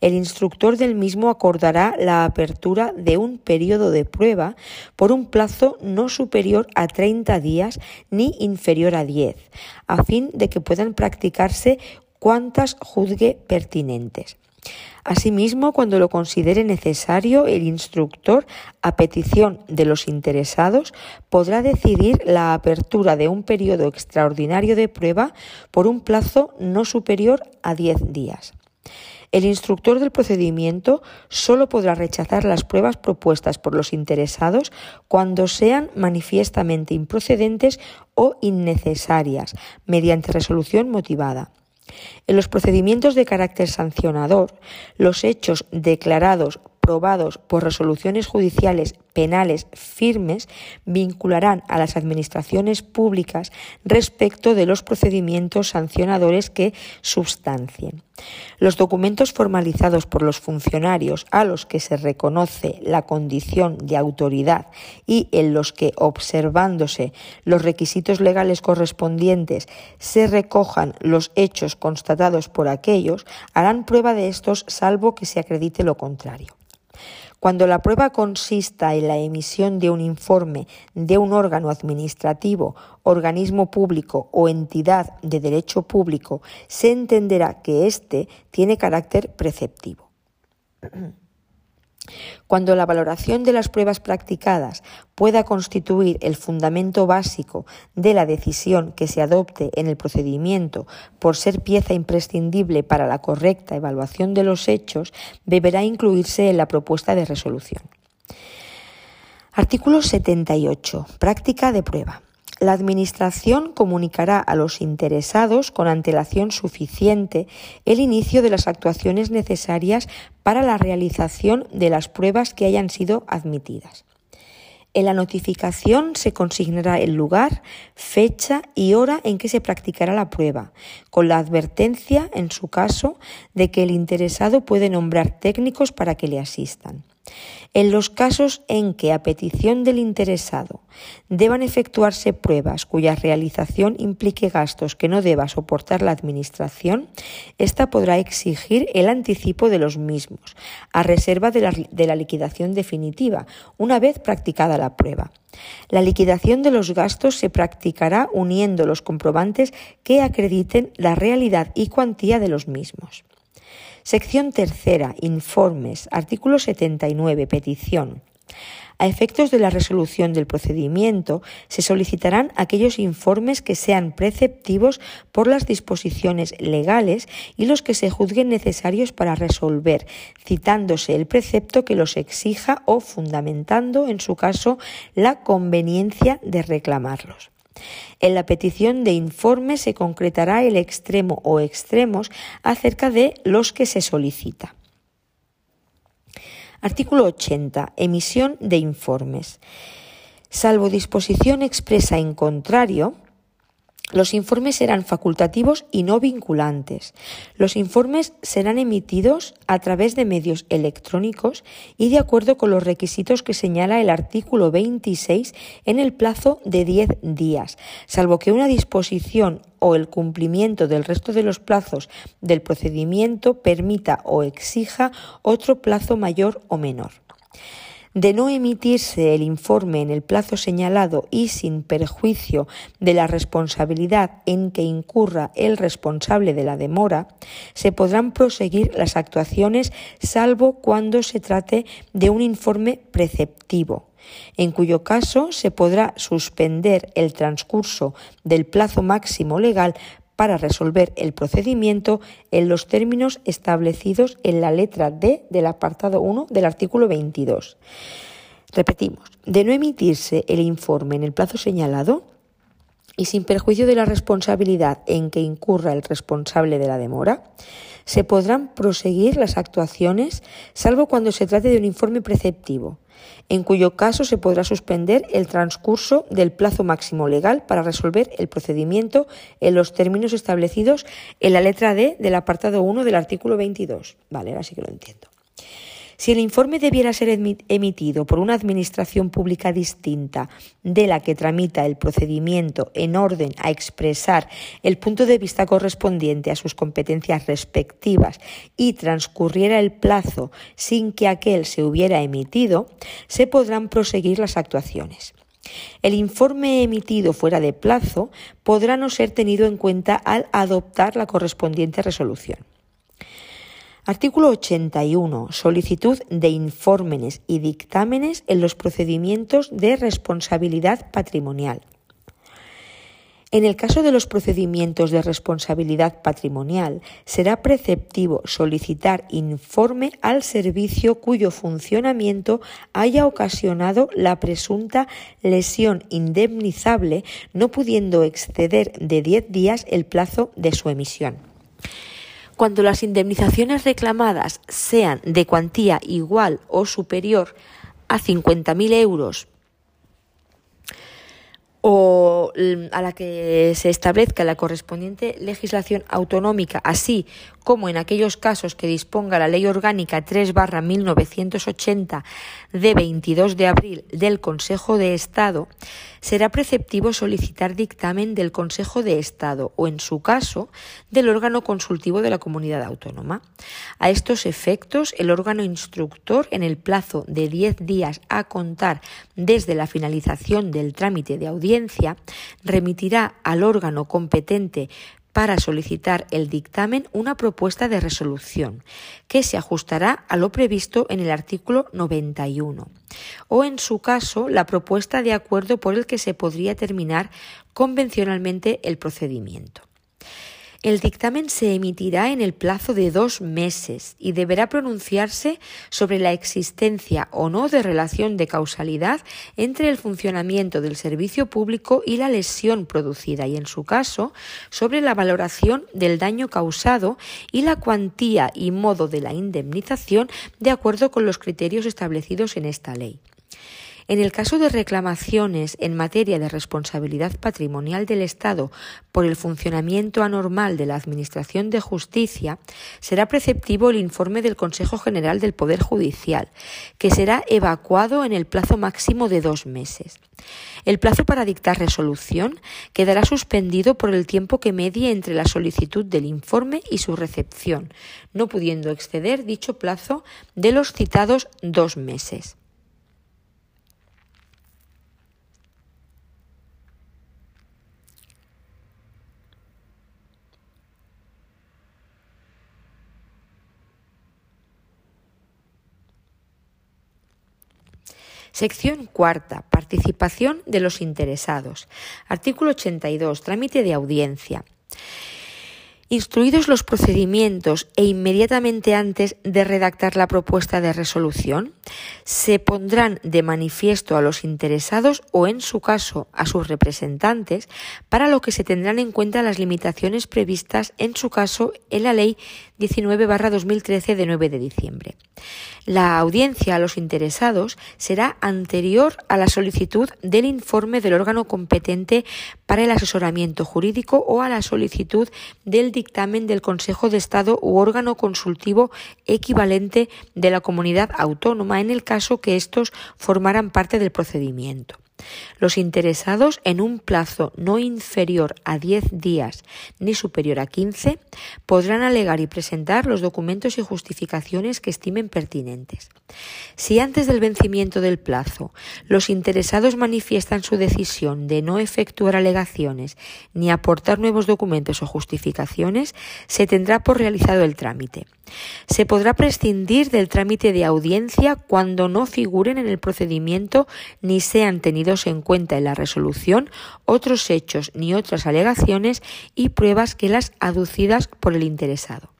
el instructor del mismo acordará la apertura de un periodo de prueba por un plazo no superior a 30 días ni inferior a 10, a fin de que puedan practicarse cuantas juzgue pertinentes. Asimismo, cuando lo considere necesario, el instructor, a petición de los interesados, podrá decidir la apertura de un periodo extraordinario de prueba por un plazo no superior a 10 días. El instructor del procedimiento solo podrá rechazar las pruebas propuestas por los interesados cuando sean manifiestamente improcedentes o innecesarias, mediante resolución motivada. En los procedimientos de carácter sancionador, los hechos declarados probados por resoluciones judiciales penales firmes vincularán a las administraciones públicas respecto de los procedimientos sancionadores que substancien. Los documentos formalizados por los funcionarios a los que se reconoce la condición de autoridad y en los que, observándose los requisitos legales correspondientes, se recojan los hechos constatados por aquellos, harán prueba de estos salvo que se acredite lo contrario. Cuando la prueba consista en la emisión de un informe de un órgano administrativo, organismo público o entidad de derecho público, se entenderá que éste tiene carácter preceptivo. Cuando la valoración de las pruebas practicadas pueda constituir el fundamento básico de la decisión que se adopte en el procedimiento por ser pieza imprescindible para la correcta evaluación de los hechos, deberá incluirse en la propuesta de resolución. Artículo 78. Práctica de prueba. La Administración comunicará a los interesados con antelación suficiente el inicio de las actuaciones necesarias para la realización de las pruebas que hayan sido admitidas. En la notificación se consignará el lugar, fecha y hora en que se practicará la prueba, con la advertencia, en su caso, de que el interesado puede nombrar técnicos para que le asistan. En los casos en que, a petición del interesado, deban efectuarse pruebas cuya realización implique gastos que no deba soportar la Administración, ésta podrá exigir el anticipo de los mismos, a reserva de la, de la liquidación definitiva, una vez practicada la prueba. La liquidación de los gastos se practicará uniendo los comprobantes que acrediten la realidad y cuantía de los mismos. Sección tercera. Informes. Artículo 79. Petición. A efectos de la resolución del procedimiento, se solicitarán aquellos informes que sean preceptivos por las disposiciones legales y los que se juzguen necesarios para resolver, citándose el precepto que los exija o fundamentando, en su caso, la conveniencia de reclamarlos. En la petición de informe se concretará el extremo o extremos acerca de los que se solicita. Artículo 80. Emisión de informes. Salvo disposición expresa en contrario, los informes serán facultativos y no vinculantes. Los informes serán emitidos a través de medios electrónicos y de acuerdo con los requisitos que señala el artículo 26 en el plazo de 10 días, salvo que una disposición o el cumplimiento del resto de los plazos del procedimiento permita o exija otro plazo mayor o menor de no emitirse el informe en el plazo señalado y sin perjuicio de la responsabilidad en que incurra el responsable de la demora, se podrán proseguir las actuaciones salvo cuando se trate de un informe preceptivo en cuyo caso se podrá suspender el transcurso del plazo máximo legal para resolver el procedimiento en los términos establecidos en la letra D del apartado 1 del artículo 22. Repetimos, de no emitirse el informe en el plazo señalado y sin perjuicio de la responsabilidad en que incurra el responsable de la demora, se podrán proseguir las actuaciones salvo cuando se trate de un informe preceptivo, en cuyo caso se podrá suspender el transcurso del plazo máximo legal para resolver el procedimiento en los términos establecidos en la letra D del apartado 1 del artículo 22. Vale, ahora sí que lo entiendo. Si el informe debiera ser emitido por una administración pública distinta de la que tramita el procedimiento en orden a expresar el punto de vista correspondiente a sus competencias respectivas y transcurriera el plazo sin que aquel se hubiera emitido, se podrán proseguir las actuaciones. El informe emitido fuera de plazo podrá no ser tenido en cuenta al adoptar la correspondiente resolución. Artículo 81. Solicitud de informes y dictámenes en los procedimientos de responsabilidad patrimonial. En el caso de los procedimientos de responsabilidad patrimonial, será preceptivo solicitar informe al servicio cuyo funcionamiento haya ocasionado la presunta lesión indemnizable, no pudiendo exceder de 10 días el plazo de su emisión. Cuando las indemnizaciones reclamadas sean de cuantía igual o superior a 50.000 euros o mm, a la que se establezca la correspondiente legislación autonómica, así como en aquellos casos que disponga la Ley Orgánica 3 1980 de 22 de abril del Consejo de Estado, será preceptivo solicitar dictamen del Consejo de Estado o, en su caso, del órgano consultivo de la comunidad autónoma. A estos efectos, el órgano instructor, en el plazo de 10 días a contar desde la finalización del trámite de audiencia, remitirá al órgano competente para solicitar el dictamen una propuesta de resolución que se ajustará a lo previsto en el artículo 91 o en su caso la propuesta de acuerdo por el que se podría terminar convencionalmente el procedimiento. El dictamen se emitirá en el plazo de dos meses y deberá pronunciarse sobre la existencia o no de relación de causalidad entre el funcionamiento del servicio público y la lesión producida y, en su caso, sobre la valoración del daño causado y la cuantía y modo de la indemnización de acuerdo con los criterios establecidos en esta ley. En el caso de reclamaciones en materia de responsabilidad patrimonial del Estado por el funcionamiento anormal de la Administración de Justicia, será preceptivo el informe del Consejo General del Poder Judicial, que será evacuado en el plazo máximo de dos meses. El plazo para dictar resolución quedará suspendido por el tiempo que medie entre la solicitud del informe y su recepción, no pudiendo exceder dicho plazo de los citados dos meses. Sección cuarta. Participación de los interesados. Artículo 82. Trámite de audiencia. Instruidos los procedimientos e inmediatamente antes de redactar la propuesta de resolución, se pondrán de manifiesto a los interesados o, en su caso, a sus representantes, para lo que se tendrán en cuenta las limitaciones previstas, en su caso, en la Ley 19-2013 de 9 de diciembre. La audiencia a los interesados será anterior a la solicitud del informe del órgano competente para el asesoramiento jurídico o a la solicitud del dictamen del Consejo de Estado u órgano consultivo equivalente de la comunidad autónoma en el caso que estos formaran parte del procedimiento. Los interesados en un plazo no inferior a 10 días ni superior a 15 podrán alegar y presentar los documentos y justificaciones que estimen pertinentes. Si antes del vencimiento del plazo los interesados manifiestan su decisión de no efectuar alegaciones ni aportar nuevos documentos o justificaciones, se tendrá por realizado el trámite. Se podrá prescindir del trámite de audiencia cuando no figuren en el procedimiento ni sean tenidos en cuenta en la resolución otros hechos ni otras alegaciones y pruebas que las aducidas por el interesado.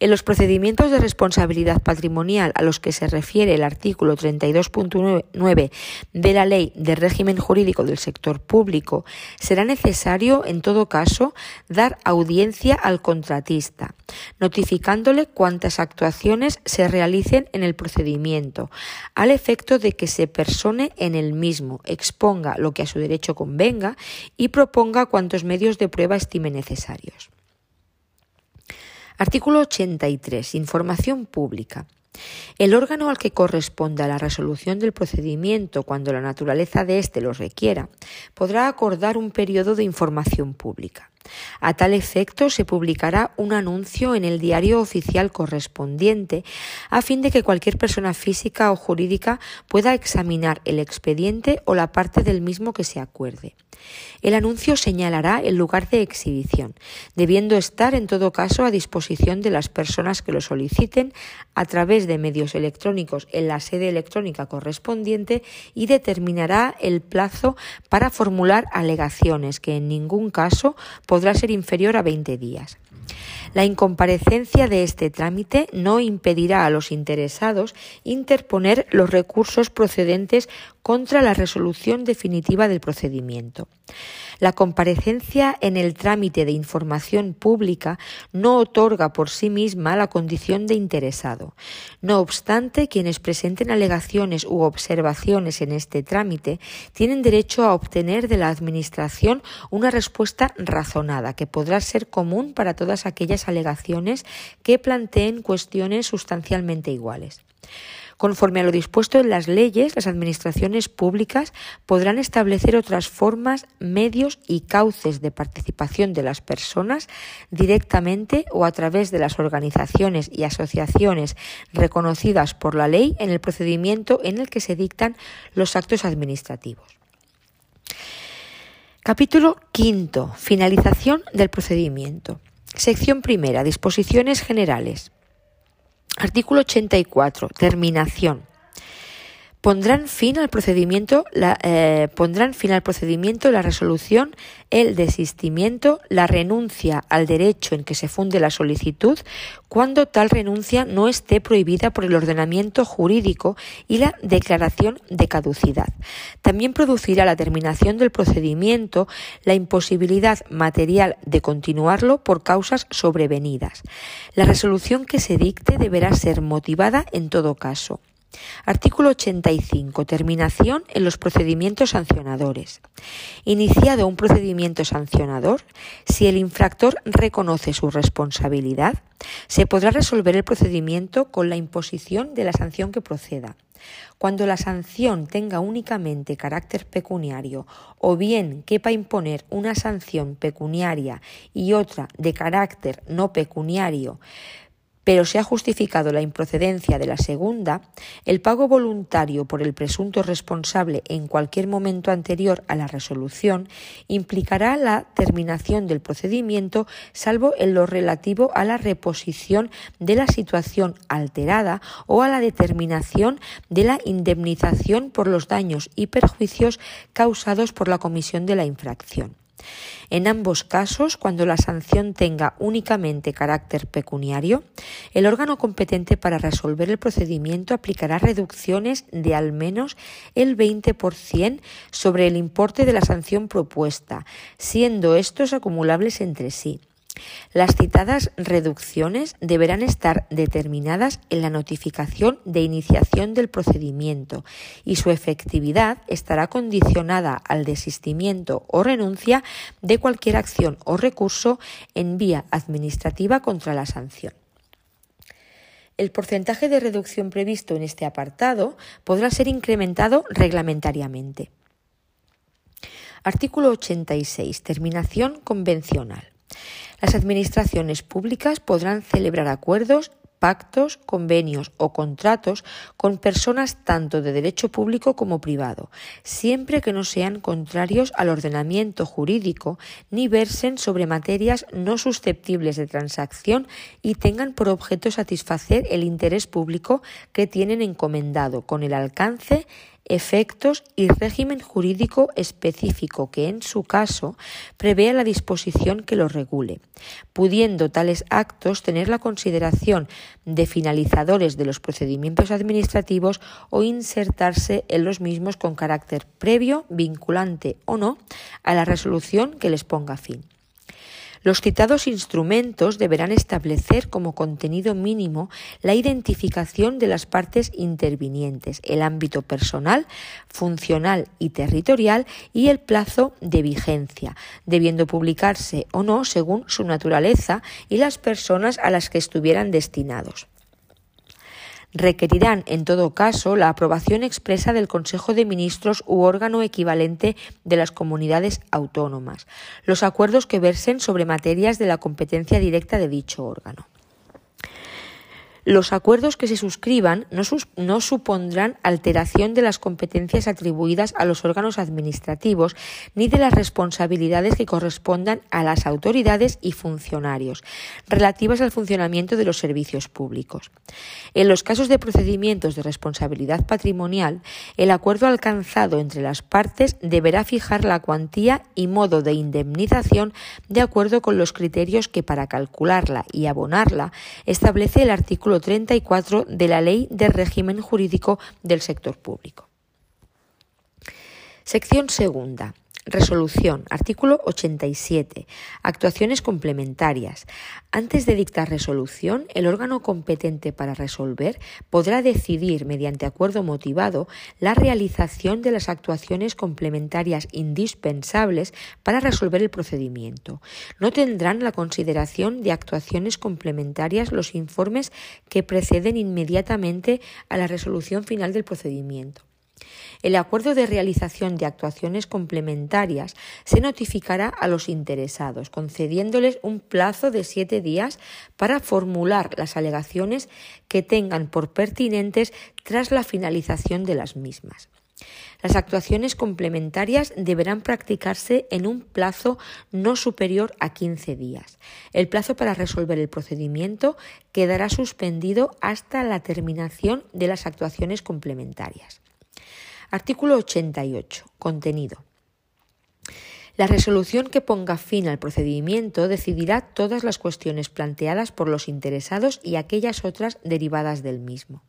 En los procedimientos de responsabilidad patrimonial a los que se refiere el artículo 32.9 de la Ley de Régimen Jurídico del Sector Público, será necesario, en todo caso, dar audiencia al contratista, notificándole cuántas actuaciones se realicen en el procedimiento, al efecto de que se persone en el mismo, exponga lo que a su derecho convenga y proponga cuantos medios de prueba estime necesarios. Artículo 83. Información pública. El órgano al que corresponda la resolución del procedimiento cuando la naturaleza de éste lo requiera podrá acordar un periodo de información pública. A tal efecto, se publicará un anuncio en el diario oficial correspondiente a fin de que cualquier persona física o jurídica pueda examinar el expediente o la parte del mismo que se acuerde. El anuncio señalará el lugar de exhibición, debiendo estar en todo caso a disposición de las personas que lo soliciten a través de medios electrónicos en la sede electrónica correspondiente y determinará el plazo para formular alegaciones que en ningún caso podrá ser inferior a 20 días. La incomparecencia de este trámite no impedirá a los interesados interponer los recursos procedentes contra la resolución definitiva del procedimiento. La comparecencia en el trámite de información pública no otorga por sí misma la condición de interesado. No obstante, quienes presenten alegaciones u observaciones en este trámite tienen derecho a obtener de la Administración una respuesta razonada, que podrá ser común para todas aquellas alegaciones que planteen cuestiones sustancialmente iguales. Conforme a lo dispuesto en las leyes, las administraciones públicas podrán establecer otras formas, medios y cauces de participación de las personas directamente o a través de las organizaciones y asociaciones reconocidas por la ley en el procedimiento en el que se dictan los actos administrativos. Capítulo quinto. Finalización del procedimiento. Sección primera. Disposiciones generales. Artículo 84. Terminación. Pondrán fin al procedimiento, la, eh, pondrán fin al procedimiento la resolución, el desistimiento, la renuncia al derecho en que se funde la solicitud, cuando tal renuncia no esté prohibida por el ordenamiento jurídico y la declaración de caducidad. También producirá la terminación del procedimiento la imposibilidad material de continuarlo por causas sobrevenidas. La resolución que se dicte deberá ser motivada en todo caso. Artículo 85. Terminación en los procedimientos sancionadores. Iniciado un procedimiento sancionador, si el infractor reconoce su responsabilidad, se podrá resolver el procedimiento con la imposición de la sanción que proceda. Cuando la sanción tenga únicamente carácter pecuniario o bien quepa imponer una sanción pecuniaria y otra de carácter no pecuniario, pero se ha justificado la improcedencia de la segunda, el pago voluntario por el presunto responsable en cualquier momento anterior a la resolución implicará la terminación del procedimiento, salvo en lo relativo a la reposición de la situación alterada o a la determinación de la indemnización por los daños y perjuicios causados por la comisión de la infracción. En ambos casos, cuando la sanción tenga únicamente carácter pecuniario, el órgano competente para resolver el procedimiento aplicará reducciones de al menos el 20% sobre el importe de la sanción propuesta, siendo estos acumulables entre sí. Las citadas reducciones deberán estar determinadas en la notificación de iniciación del procedimiento y su efectividad estará condicionada al desistimiento o renuncia de cualquier acción o recurso en vía administrativa contra la sanción. El porcentaje de reducción previsto en este apartado podrá ser incrementado reglamentariamente. Artículo 86. Terminación convencional. Las administraciones públicas podrán celebrar acuerdos pactos, convenios o contratos con personas tanto de derecho público como privado, siempre que no sean contrarios al ordenamiento jurídico ni versen sobre materias no susceptibles de transacción y tengan por objeto satisfacer el interés público que tienen encomendado con el alcance efectos y régimen jurídico específico que en su caso prevea la disposición que lo regule, pudiendo tales actos tener la consideración de finalizadores de los procedimientos administrativos o insertarse en los mismos con carácter previo, vinculante o no, a la resolución que les ponga fin. Los citados instrumentos deberán establecer como contenido mínimo la identificación de las partes intervinientes, el ámbito personal, funcional y territorial y el plazo de vigencia, debiendo publicarse o no según su naturaleza y las personas a las que estuvieran destinados. Requerirán, en todo caso, la aprobación expresa del Consejo de Ministros u órgano equivalente de las comunidades autónomas, los acuerdos que versen sobre materias de la competencia directa de dicho órgano. Los acuerdos que se suscriban no, supondrán alteración de las competencias atribuidas a los órganos administrativos ni de las responsabilidades que correspondan a las autoridades y funcionarios relativas al funcionamiento de los servicios públicos. En los casos de procedimientos de responsabilidad patrimonial, el acuerdo alcanzado entre las partes deberá fijar la cuantía y modo de indemnización de acuerdo con los criterios que para calcularla y abonarla establece el artículo 34 de la Ley de Régimen Jurídico del Sector Público. Sección segunda. Resolución. Artículo 87. Actuaciones complementarias. Antes de dictar resolución, el órgano competente para resolver podrá decidir, mediante acuerdo motivado, la realización de las actuaciones complementarias indispensables para resolver el procedimiento. No tendrán la consideración de actuaciones complementarias los informes que preceden inmediatamente a la resolución final del procedimiento. El acuerdo de realización de actuaciones complementarias se notificará a los interesados, concediéndoles un plazo de siete días para formular las alegaciones que tengan por pertinentes tras la finalización de las mismas. Las actuaciones complementarias deberán practicarse en un plazo no superior a 15 días. El plazo para resolver el procedimiento quedará suspendido hasta la terminación de las actuaciones complementarias. Artículo 88. Contenido. La resolución que ponga fin al procedimiento decidirá todas las cuestiones planteadas por los interesados y aquellas otras derivadas del mismo.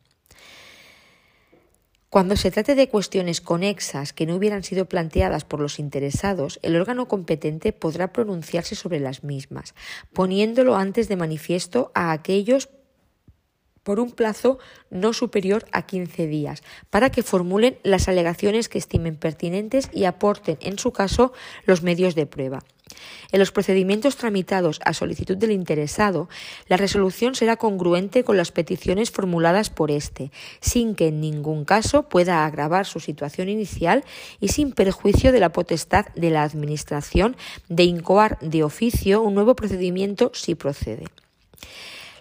Cuando se trate de cuestiones conexas que no hubieran sido planteadas por los interesados, el órgano competente podrá pronunciarse sobre las mismas, poniéndolo antes de manifiesto a aquellos por un plazo no superior a 15 días, para que formulen las alegaciones que estimen pertinentes y aporten, en su caso, los medios de prueba. En los procedimientos tramitados a solicitud del interesado, la resolución será congruente con las peticiones formuladas por éste, sin que en ningún caso pueda agravar su situación inicial y sin perjuicio de la potestad de la Administración de incoar de oficio un nuevo procedimiento si procede.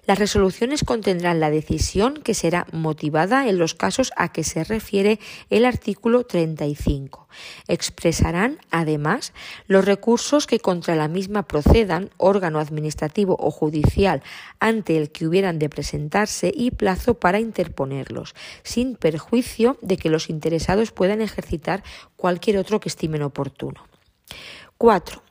Las resoluciones contendrán la decisión que será motivada en los casos a que se refiere el artículo 35. Expresarán, además, los recursos que contra la misma procedan, órgano administrativo o judicial ante el que hubieran de presentarse y plazo para interponerlos, sin perjuicio de que los interesados puedan ejercitar cualquier otro que estimen oportuno. 4.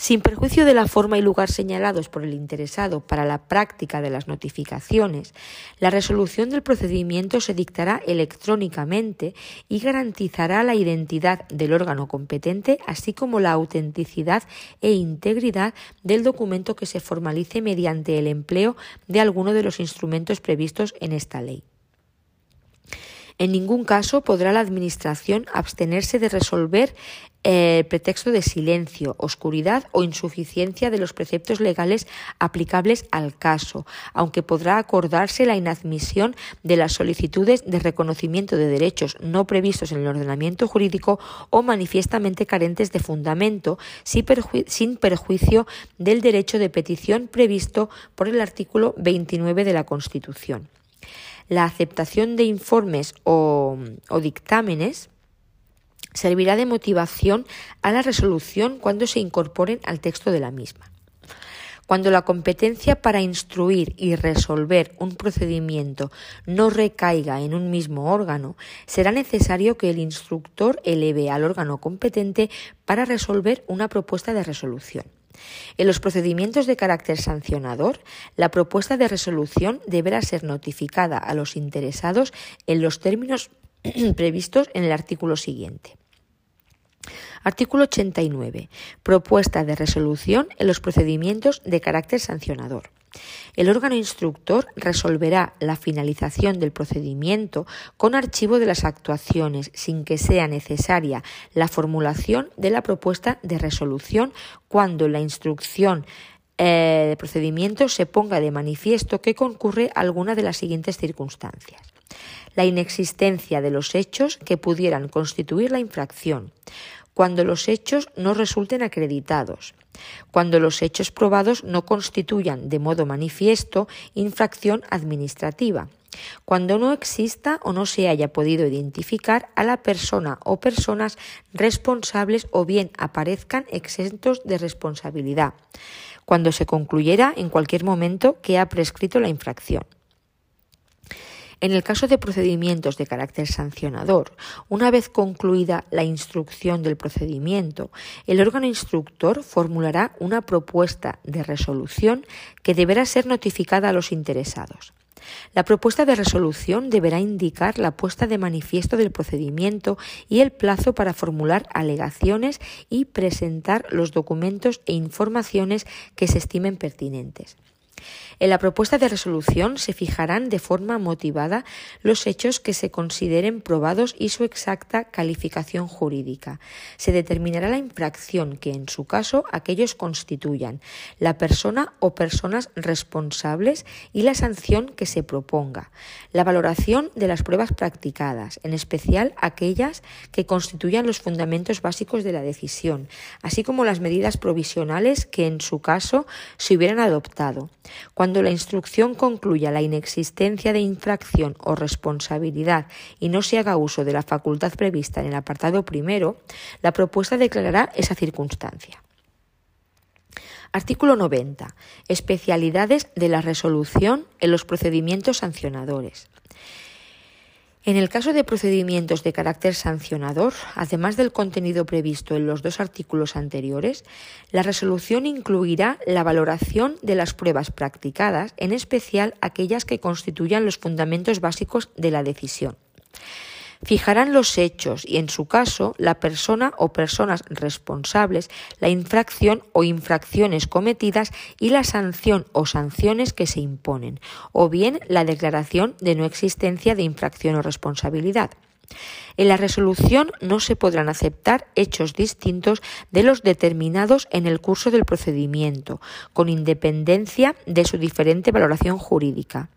Sin perjuicio de la forma y lugar señalados por el interesado para la práctica de las notificaciones, la resolución del procedimiento se dictará electrónicamente y garantizará la identidad del órgano competente, así como la autenticidad e integridad del documento que se formalice mediante el empleo de alguno de los instrumentos previstos en esta ley. En ningún caso podrá la Administración abstenerse de resolver el pretexto de silencio, oscuridad o insuficiencia de los preceptos legales aplicables al caso, aunque podrá acordarse la inadmisión de las solicitudes de reconocimiento de derechos no previstos en el ordenamiento jurídico o manifiestamente carentes de fundamento, sin perjuicio del derecho de petición previsto por el artículo 29 de la Constitución. La aceptación de informes o, dictámenes servirá de motivación a la resolución cuando se incorporen al texto de la misma. Cuando la competencia para instruir y resolver un procedimiento no recaiga en un mismo órgano, será necesario que el instructor eleve al órgano competente para resolver una propuesta de resolución. En los procedimientos de carácter sancionador, la propuesta de resolución deberá ser notificada a los interesados en los términos previstos en el artículo siguiente. Artículo 89. Propuesta de resolución en los procedimientos de carácter sancionador. El órgano instructor resolverá la finalización del procedimiento con archivo de las actuaciones sin que sea necesaria la formulación de la propuesta de resolución cuando la instrucción eh, procedimiento se ponga de manifiesto que concurre alguna de las siguientes circunstancias. La inexistencia de los hechos que pudieran constituir la infracción, cuando los hechos no resulten acreditados, cuando los hechos probados no constituyan de modo manifiesto infracción administrativa, cuando no exista o no se haya podido identificar a la persona o personas responsables o bien aparezcan exentos de responsabilidad, cuando se concluyera en cualquier momento que ha prescrito la infracción. En el caso de procedimientos de carácter sancionador, una vez concluida la instrucción del procedimiento, el órgano instructor formulará una propuesta de resolución que deberá ser notificada a los interesados. La propuesta de resolución deberá indicar la puesta de manifiesto del procedimiento y el plazo para formular alegaciones y presentar los documentos e informaciones que se estimen pertinentes. En la propuesta de resolución se fijarán de forma motivada los hechos que se consideren probados y su exacta calificación jurídica. Se determinará la infracción que, en su caso, aquellos constituyan, la persona o personas responsables y la sanción que se proponga. La valoración de las pruebas practicadas, en especial aquellas que constituyan los fundamentos básicos de la decisión, así como las medidas provisionales que, en su caso, se hubieran adoptado. Cuando la instrucción concluya la inexistencia de infracción o responsabilidad y no se haga uso de la facultad prevista en el apartado primero, la propuesta declarará esa circunstancia. Artículo 90. Especialidades de la resolución en los procedimientos sancionadores. En el caso de procedimientos de carácter sancionador, además del contenido previsto en los dos artículos anteriores, la resolución incluirá la valoración de las pruebas practicadas, en especial aquellas que constituyan los fundamentos básicos de la decisión fijarán los hechos y, en su caso, la persona o personas responsables, la infracción o infracciones cometidas y la sanción o sanciones que se imponen, o bien la declaración de no existencia de infracción o responsabilidad. En la resolución no se podrán aceptar hechos distintos de los determinados en el curso del procedimiento, con independencia de su diferente valoración jurídica.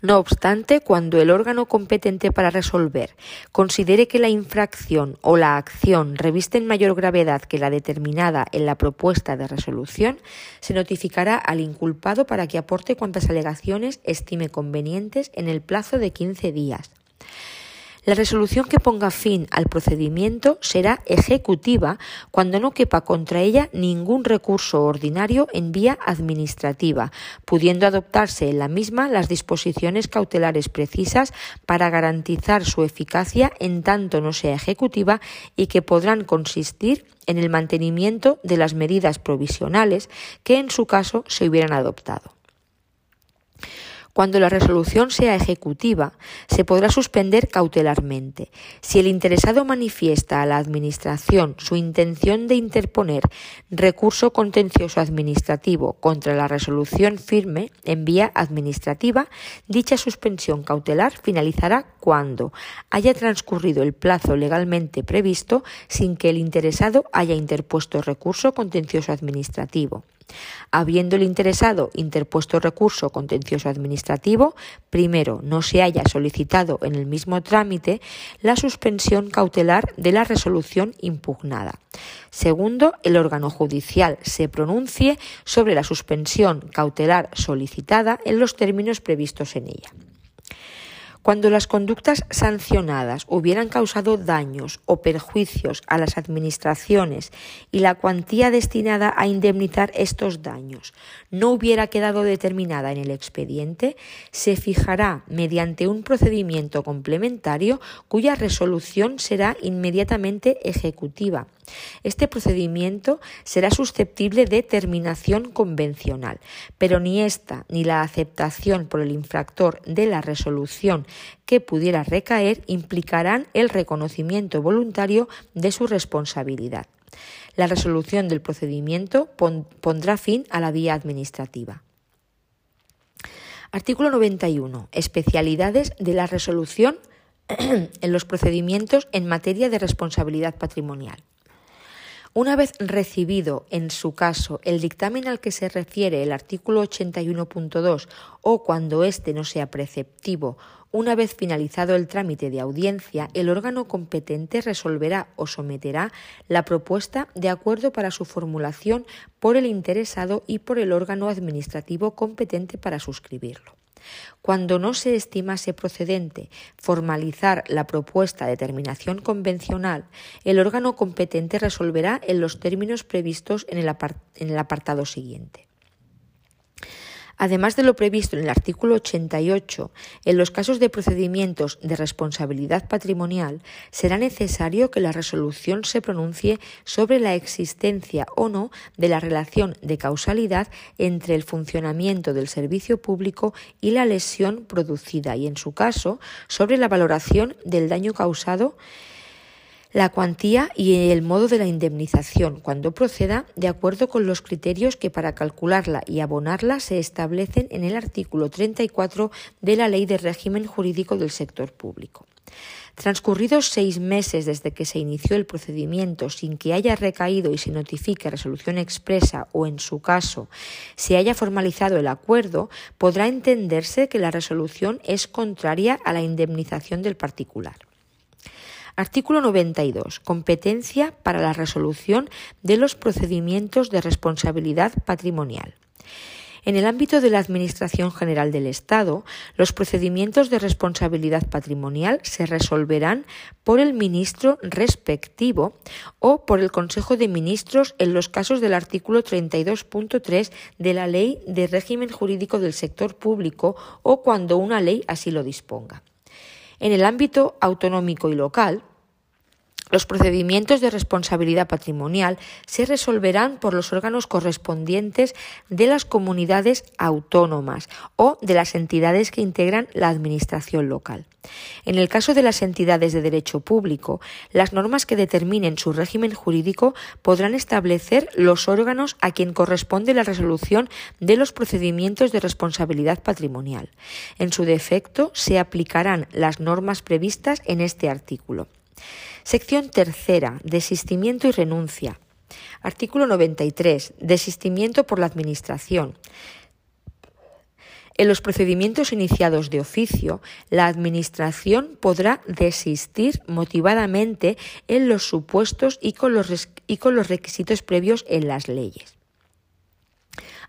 No obstante, cuando el órgano competente para resolver considere que la infracción o la acción revisten mayor gravedad que la determinada en la propuesta de resolución, se notificará al inculpado para que aporte cuantas alegaciones estime convenientes en el plazo de 15 días. La resolución que ponga fin al procedimiento será ejecutiva cuando no quepa contra ella ningún recurso ordinario en vía administrativa, pudiendo adoptarse en la misma las disposiciones cautelares precisas para garantizar su eficacia en tanto no sea ejecutiva y que podrán consistir en el mantenimiento de las medidas provisionales que en su caso se hubieran adoptado. Cuando la resolución sea ejecutiva, se podrá suspender cautelarmente. Si el interesado manifiesta a la Administración su intención de interponer recurso contencioso administrativo contra la resolución firme en vía administrativa, dicha suspensión cautelar finalizará cuando haya transcurrido el plazo legalmente previsto sin que el interesado haya interpuesto recurso contencioso administrativo. Habiendo el interesado interpuesto recurso contencioso administrativo, primero no se haya solicitado en el mismo trámite la suspensión cautelar de la resolución impugnada. Segundo, el órgano judicial se pronuncie sobre la suspensión cautelar solicitada en los términos previstos en ella. Cuando las conductas sancionadas hubieran causado daños o perjuicios a las administraciones y la cuantía destinada a indemnizar estos daños no hubiera quedado determinada en el expediente, se fijará mediante un procedimiento complementario cuya resolución será inmediatamente ejecutiva. Este procedimiento será susceptible de terminación convencional, pero ni esta ni la aceptación por el infractor de la resolución que pudiera recaer implicarán el reconocimiento voluntario de su responsabilidad. La resolución del procedimiento pondrá fin a la vía administrativa. Artículo 91. Especialidades de la resolución en los procedimientos en materia de responsabilidad patrimonial. Una vez recibido, en su caso, el dictamen al que se refiere el artículo 81.2 o cuando éste no sea preceptivo, una vez finalizado el trámite de audiencia, el órgano competente resolverá o someterá la propuesta de acuerdo para su formulación por el interesado y por el órgano administrativo competente para suscribirlo. Cuando no se estimase procedente formalizar la propuesta de terminación convencional, el órgano competente resolverá en los términos previstos en el, apartado siguiente. Además de lo previsto en el artículo 88, en los casos de procedimientos de responsabilidad patrimonial será necesario que la resolución se pronuncie sobre la existencia o no de la relación de causalidad entre el funcionamiento del servicio público y la lesión producida y, en su caso, sobre la valoración del daño causado la cuantía y el modo de la indemnización, cuando proceda, de acuerdo con los criterios que para calcularla y abonarla se establecen en el artículo 34 de la Ley de Régimen Jurídico del Sector Público. Transcurridos seis meses desde que se inició el procedimiento sin que haya recaído y se notifique resolución expresa o, en su caso, se haya formalizado el acuerdo, podrá entenderse que la resolución es contraria a la indemnización del particular. Artículo 92. Competencia para la resolución de los procedimientos de responsabilidad patrimonial. En el ámbito de la Administración General del Estado, los procedimientos de responsabilidad patrimonial se resolverán por el ministro respectivo o por el Consejo de Ministros en los casos del artículo 32.3 de la Ley de Régimen Jurídico del Sector Público o cuando una ley así lo disponga. En el ámbito autonómico y local, los procedimientos de responsabilidad patrimonial se resolverán por los órganos correspondientes de las comunidades autónomas o de las entidades que integran la Administración local. En el caso de las entidades de derecho público, las normas que determinen su régimen jurídico podrán establecer los órganos a quien corresponde la resolución de los procedimientos de responsabilidad patrimonial. En su defecto, se aplicarán las normas previstas en este artículo. Sección tercera. Desistimiento y renuncia. Artículo 93. Desistimiento por la Administración. En los procedimientos iniciados de oficio, la Administración podrá desistir motivadamente en los supuestos y con los, y con los requisitos previos en las leyes.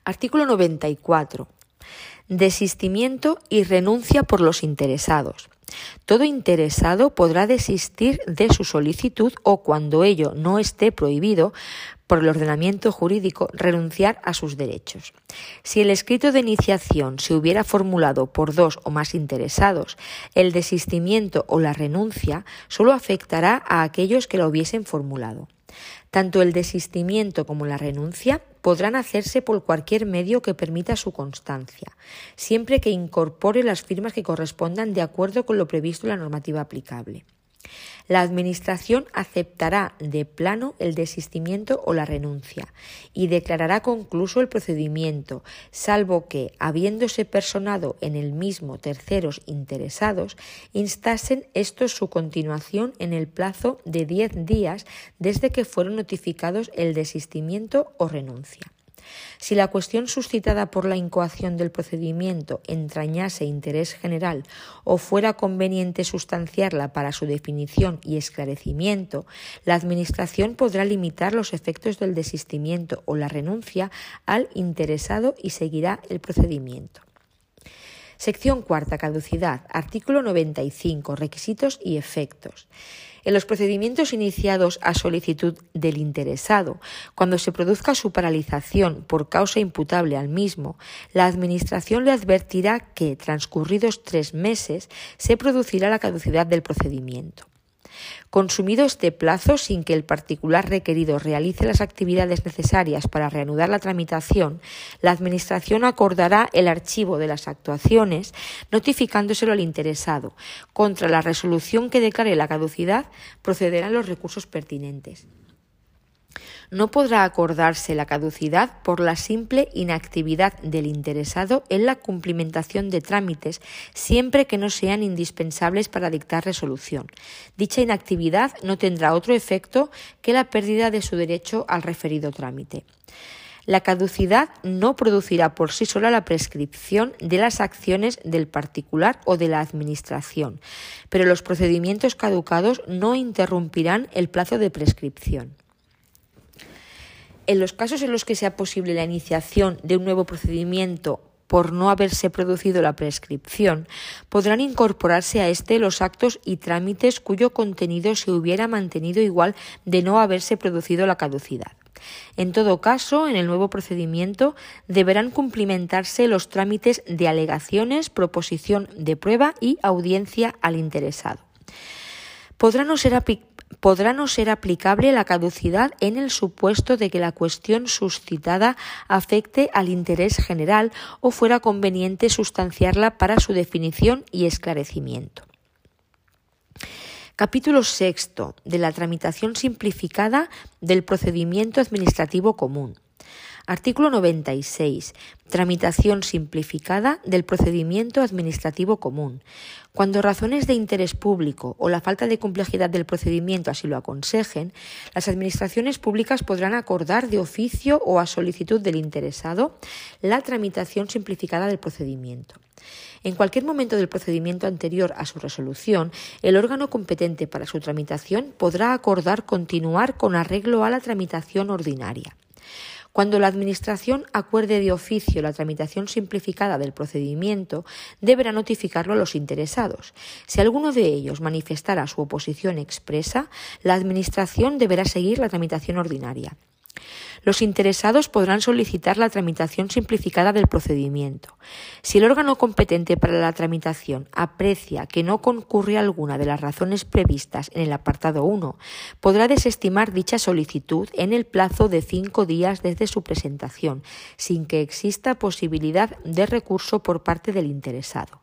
Artículo 94. Desistimiento y renuncia por los interesados. Todo interesado podrá desistir de su solicitud o, cuando ello no esté prohibido, por el ordenamiento jurídico renunciar a sus derechos. Si el escrito de iniciación se hubiera formulado por dos o más interesados, el desistimiento o la renuncia solo afectará a aquellos que lo hubiesen formulado. Tanto el desistimiento como la renuncia podrán hacerse por cualquier medio que permita su constancia, siempre que incorpore las firmas que correspondan de acuerdo con lo previsto en la normativa aplicable. La Administración aceptará de plano el desistimiento o la renuncia y declarará concluso el procedimiento, salvo que, habiéndose personado en el mismo terceros interesados, instasen estos su continuación en el plazo de diez días desde que fueron notificados el desistimiento o renuncia. Si la cuestión suscitada por la incoación del procedimiento entrañase interés general o fuera conveniente sustanciarla para su definición y esclarecimiento, la Administración podrá limitar los efectos del desistimiento o la renuncia al interesado y seguirá el procedimiento. Sección cuarta. Caducidad. Artículo 95. Requisitos y efectos. En los procedimientos iniciados a solicitud del interesado, cuando se produzca su paralización por causa imputable al mismo, la Administración le advertirá que, transcurridos tres meses, se producirá la caducidad del procedimiento. Consumido este plazo sin que el particular requerido realice las actividades necesarias para reanudar la tramitación, la Administración acordará el archivo de las actuaciones notificándoselo al interesado. Contra la resolución que declare la caducidad procederán los recursos pertinentes. No podrá acordarse la caducidad por la simple inactividad del interesado en la cumplimentación de trámites, siempre que no sean indispensables para dictar resolución. Dicha inactividad no tendrá otro efecto que la pérdida de su derecho al referido trámite. La caducidad no producirá por sí sola la prescripción de las acciones del particular o de la Administración, pero los procedimientos caducados no interrumpirán el plazo de prescripción. En los casos en los que sea posible la iniciación de un nuevo procedimiento por no haberse producido la prescripción, podrán incorporarse a este los actos y trámites cuyo contenido se hubiera mantenido igual de no haberse producido la caducidad. En todo caso, en el nuevo procedimiento deberán cumplimentarse los trámites de alegaciones, proposición de prueba y audiencia al interesado. Podrá no ser podrá no ser aplicable la caducidad en el supuesto de que la cuestión suscitada afecte al interés general o fuera conveniente sustanciarla para su definición y esclarecimiento. Capítulo sexto de la tramitación simplificada del procedimiento administrativo común. Artículo 96. Tramitación simplificada del procedimiento administrativo común. Cuando razones de interés público o la falta de complejidad del procedimiento así lo aconsejen, las administraciones públicas podrán acordar de oficio o a solicitud del interesado la tramitación simplificada del procedimiento. En cualquier momento del procedimiento anterior a su resolución, el órgano competente para su tramitación podrá acordar continuar con arreglo a la tramitación ordinaria. Cuando la Administración acuerde de oficio la tramitación simplificada del procedimiento, deberá notificarlo a los interesados. Si alguno de ellos manifestara su oposición expresa, la Administración deberá seguir la tramitación ordinaria. Los interesados podrán solicitar la tramitación simplificada del procedimiento. Si el órgano competente para la tramitación aprecia que no concurre alguna de las razones previstas en el apartado 1, podrá desestimar dicha solicitud en el plazo de cinco días desde su presentación, sin que exista posibilidad de recurso por parte del interesado.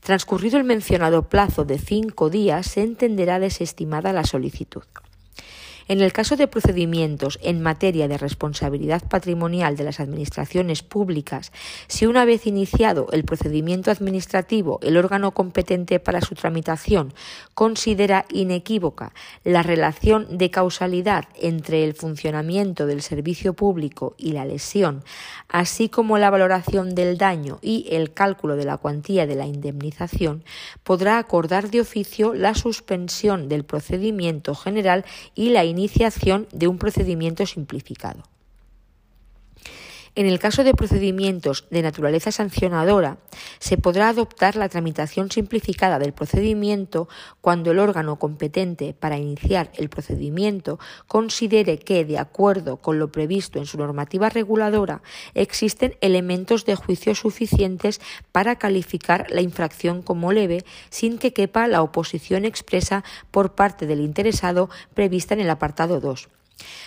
Transcurrido el mencionado plazo de cinco días, se entenderá desestimada la solicitud. En el caso de procedimientos en materia de responsabilidad patrimonial de las administraciones públicas, si una vez iniciado el procedimiento administrativo el órgano competente para su tramitación considera inequívoca la relación de causalidad entre el funcionamiento del servicio público y la lesión, así como la valoración del daño y el cálculo de la cuantía de la indemnización, podrá acordar de oficio la suspensión del procedimiento general y la iniciación de un procedimiento simplificado. En el caso de procedimientos de naturaleza sancionadora, se podrá adoptar la tramitación simplificada del procedimiento cuando el órgano competente para iniciar el procedimiento considere que, de acuerdo con lo previsto en su normativa reguladora, existen elementos de juicio suficientes para calificar la infracción como leve sin que quepa la oposición expresa por parte del interesado prevista en el apartado 2.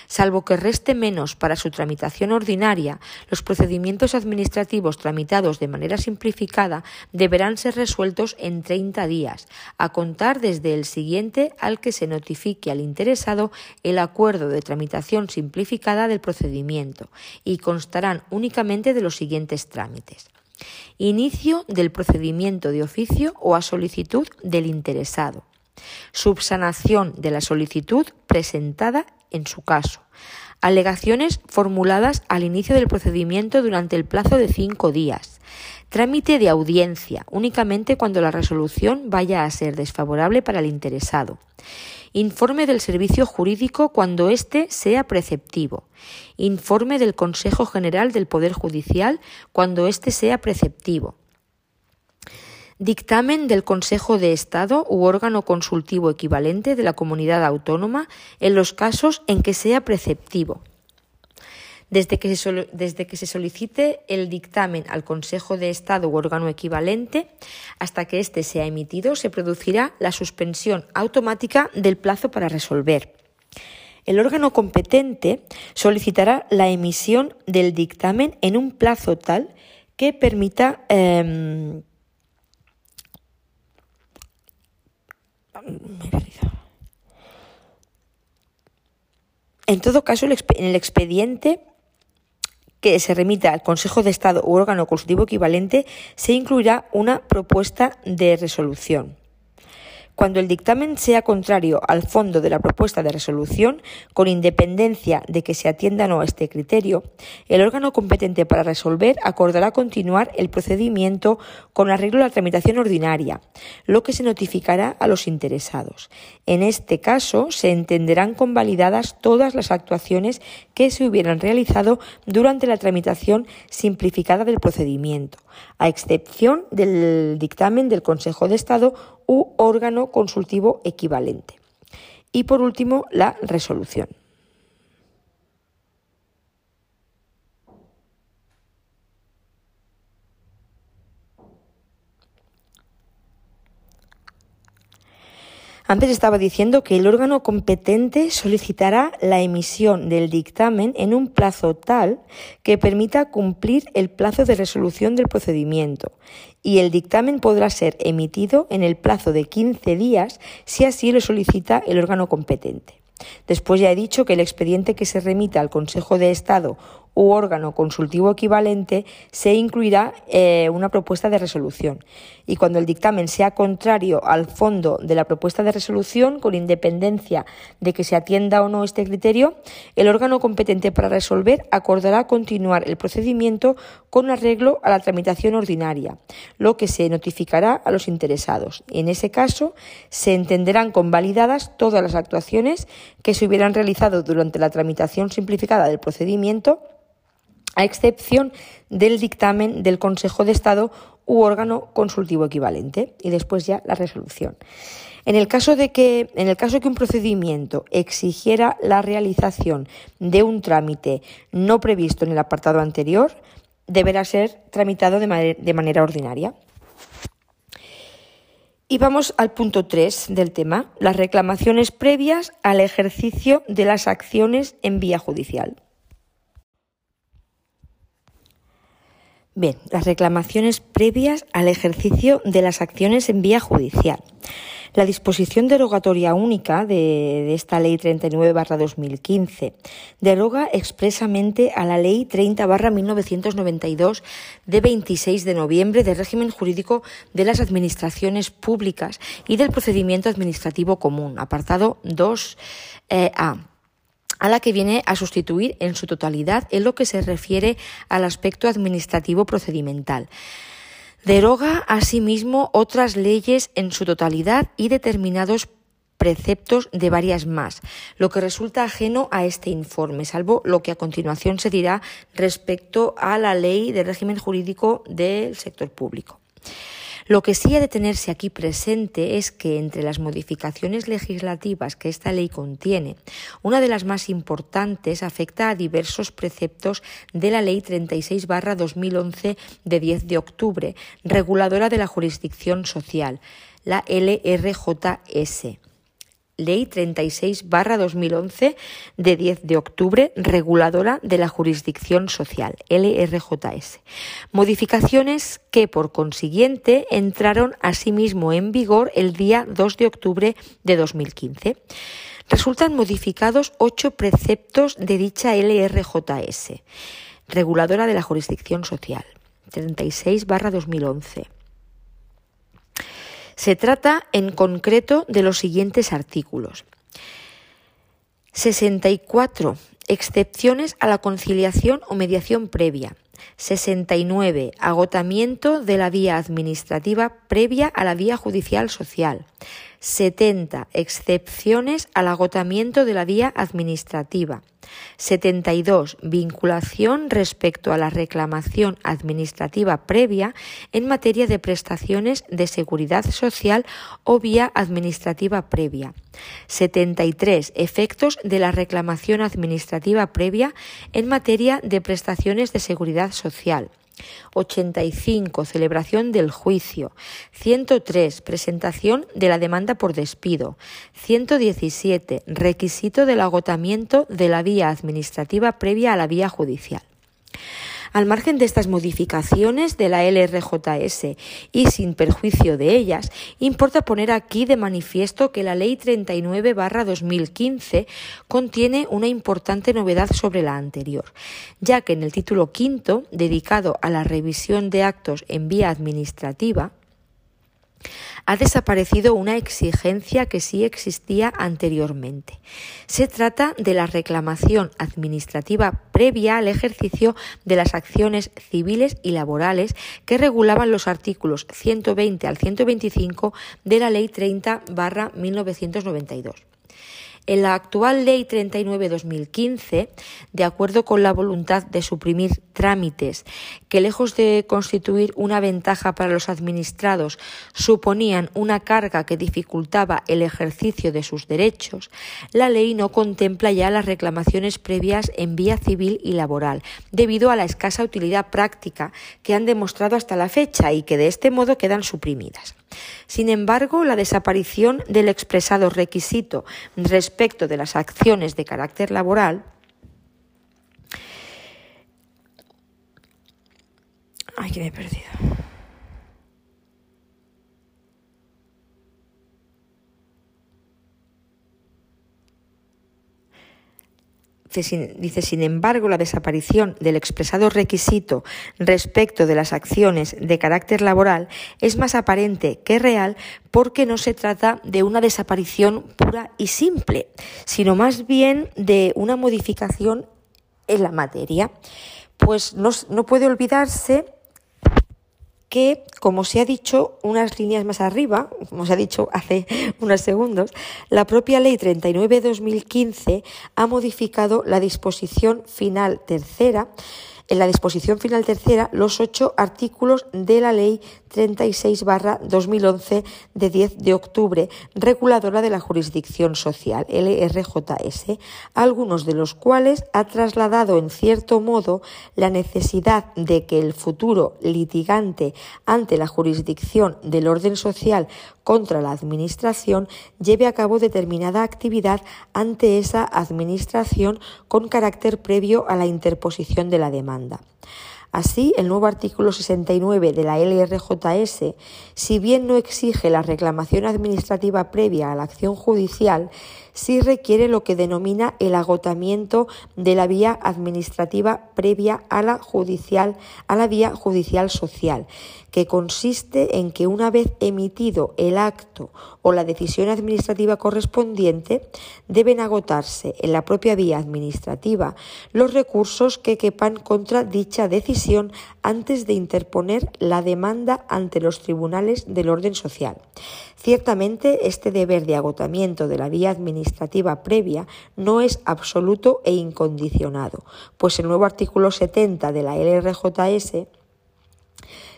Salvo que reste menos para su tramitación ordinaria, los procedimientos administrativos tramitados de manera simplificada deberán ser resueltos en 30 días, a contar desde el siguiente al que se notifique al interesado el acuerdo de tramitación simplificada del procedimiento y constarán únicamente de los siguientes trámites. Inicio del procedimiento de oficio o a solicitud del interesado. Subsanación de la solicitud presentada en su caso. Alegaciones formuladas al inicio del procedimiento durante el plazo de cinco días. Trámite de audiencia, únicamente cuando la resolución vaya a ser desfavorable para el interesado. Informe del servicio jurídico cuando éste sea preceptivo. Informe del Consejo General del Poder Judicial cuando éste sea preceptivo Dictamen del Consejo de Estado u órgano consultivo equivalente de la comunidad autónoma en los casos en que sea preceptivo. Desde que, se, desde que se solicite el dictamen al Consejo de Estado u órgano equivalente hasta que éste sea emitido, se producirá la suspensión automática del plazo para resolver. El órgano competente solicitará la emisión del dictamen en un plazo tal que permita em, En todo caso, en el expediente que se remita al Consejo de Estado u órgano consultivo equivalente, se incluirá una propuesta de resolución. Cuando el dictamen sea contrario al fondo de la propuesta de resolución, con independencia de que se atienda o no a este criterio, el órgano competente para resolver acordará continuar el procedimiento con arreglo a la tramitación ordinaria, lo que se notificará a los interesados. En este caso, se entenderán convalidadas todas las actuaciones que se hubieran realizado durante la tramitación simplificada del procedimiento, a excepción del dictamen del Consejo de Estado u órgano consultivo equivalente. Y por último, la resolución. Antes estaba diciendo que el órgano competente solicitará la emisión del dictamen en un plazo tal que permita cumplir el plazo de resolución del procedimiento y el dictamen podrá ser emitido en el plazo de 15 días si así lo solicita el órgano competente. Después ya he dicho que el expediente que se remita al Consejo de Estado u órgano consultivo equivalente se incluirá eh, una propuesta de resolución. Y cuando el dictamen sea contrario al fondo de la propuesta de resolución, con independencia de que se atienda o no este criterio, el órgano competente para resolver acordará continuar el procedimiento con arreglo a la tramitación ordinaria, lo que se notificará a los interesados. En ese caso, se entenderán convalidadas todas las actuaciones que se hubieran realizado durante la tramitación simplificada del procedimiento a excepción del dictamen del Consejo de Estado u órgano consultivo equivalente y después ya la resolución. En el caso de que en el caso que un procedimiento exigiera la realización de un trámite no previsto en el apartado anterior, deberá ser tramitado de, de manera ordinaria. Y vamos al punto 3 del tema, las reclamaciones previas al ejercicio de las acciones en vía judicial. Bien, las reclamaciones previas al ejercicio de las acciones en vía judicial. La disposición derogatoria única de, esta Ley 39-2015 deroga expresamente a la Ley 30-1992 de 26 de noviembre del régimen jurídico de las administraciones públicas y del procedimiento administrativo común, apartado 2A. A la que viene a sustituir en su totalidad en lo que se refiere al aspecto administrativo procedimental. Deroga asimismo otras leyes en su totalidad y determinados preceptos de varias más, lo que resulta ajeno a este informe, salvo lo que a continuación se dirá respecto a la ley de régimen jurídico del sector público. Lo que sí ha de tenerse aquí presente es que entre las modificaciones legislativas que esta ley contiene, una de las más importantes afecta a diversos preceptos de la Ley 36 2011 de 10 de octubre, reguladora de la jurisdicción social, la LRJS Ley 36-2011 de 10 de octubre, reguladora de la jurisdicción social, LRJS. Modificaciones que, por consiguiente, entraron asimismo en vigor el día 2 de octubre de 2015. Resultan modificados ocho preceptos de dicha LRJS, reguladora de la jurisdicción social, 36-2011 se trata en concreto de los siguientes artículos. 64. Excepciones a la conciliación o mediación previa. 69. Agotamiento de la vía administrativa previa a la vía judicial social. 70. Excepciones al agotamiento de la vía administrativa. 72. Vinculación respecto a la reclamación administrativa previa en materia de prestaciones de seguridad social o vía administrativa previa. 73. Efectos de la reclamación administrativa previa en materia de prestaciones de seguridad social. 85. Celebración del juicio. 103. Presentación de la demanda por despido. 117. Requisito del agotamiento de la vía administrativa previa a la vía judicial. Al margen de estas modificaciones de la LRJS y sin perjuicio de ellas, importa poner aquí de manifiesto que la Ley 39-2015 contiene una importante novedad sobre la anterior, ya que en el título quinto, dedicado a la revisión de actos en vía administrativa, ha desaparecido una exigencia que sí existía anteriormente. Se trata de la reclamación administrativa previa al ejercicio de las acciones civiles y laborales que regulaban los artículos 120 al 125 de la Ley 30 1992. En la actual Ley 39-2015, de acuerdo con la voluntad de suprimir trámites que, lejos de constituir una ventaja para los administrados, suponían una carga que dificultaba el ejercicio de sus derechos, la ley no contempla ya las reclamaciones previas en vía civil y laboral, debido a la escasa utilidad práctica que han demostrado hasta la fecha y que de este modo quedan suprimidas. Sin embargo, la desaparición del expresado requisito respecto de las acciones de carácter laboral Ay, que me he perdido. Dice, sin embargo, la desaparición del expresado requisito respecto de las acciones de carácter laboral es más aparente que real porque no se trata de una desaparición pura y simple, sino más bien de una modificación en la materia. Pues no, no puede olvidarse que, como se ha dicho unas líneas más arriba, como se ha dicho hace unos segundos, la propia Ley 39-2015 ha modificado la disposición final tercera en la disposición final tercera los ocho artículos de la Ley 36-2011 de 10 de octubre, reguladora de la jurisdicción social, LRJS, algunos de los cuales ha trasladado en cierto modo la necesidad de que el futuro litigante ante la jurisdicción del orden social contra la Administración lleve a cabo determinada actividad ante esa Administración con carácter previo a la interposición de la demanda. Así, el nuevo artículo 69 de la LRJS, si bien no exige la reclamación administrativa previa a la acción judicial, sí requiere lo que denomina el agotamiento de la vía administrativa previa a la judicial, a la vía judicial social, que consiste en que una vez emitido el acto o la decisión administrativa correspondiente, deben agotarse en la propia vía administrativa los recursos que quepan contra dicha decisión antes de interponer la demanda ante los tribunales del orden social. Ciertamente, este deber de agotamiento de la vía administrativa previa no es absoluto e incondicionado, pues el nuevo artículo 70 de la LRJS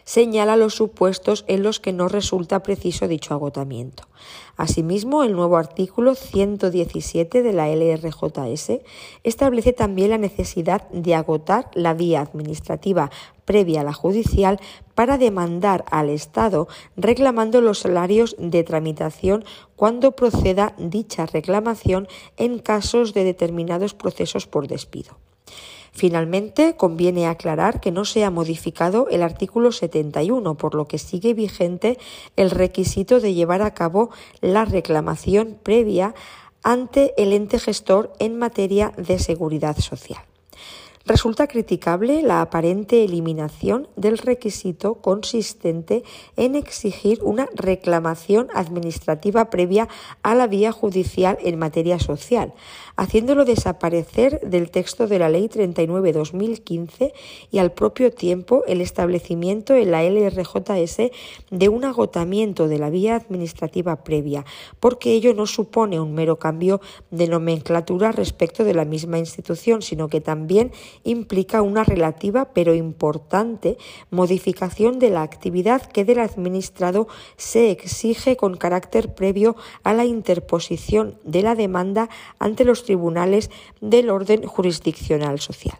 señala los supuestos en los que no resulta preciso dicho agotamiento. Asimismo, el nuevo artículo 117 de la LRJS establece también la necesidad de agotar la vía administrativa previa a la judicial para demandar al Estado reclamando los salarios de tramitación cuando proceda dicha reclamación en casos de determinados procesos por despido. Finalmente, conviene aclarar que no se ha modificado el artículo 71, por lo que sigue vigente el requisito de llevar a cabo la reclamación previa ante el ente gestor en materia de seguridad social. Resulta criticable la aparente eliminación del requisito consistente en exigir una reclamación administrativa previa a la vía judicial en materia social, haciéndolo desaparecer del texto de la Ley 39-2015 y al propio tiempo el establecimiento en la LRJS de un agotamiento de la vía administrativa previa, porque ello no supone un mero cambio de nomenclatura respecto de la misma institución, sino que también implica una relativa pero importante modificación de la actividad que del administrado se exige con carácter previo a la interposición de la demanda ante los tribunales del orden jurisdiccional social.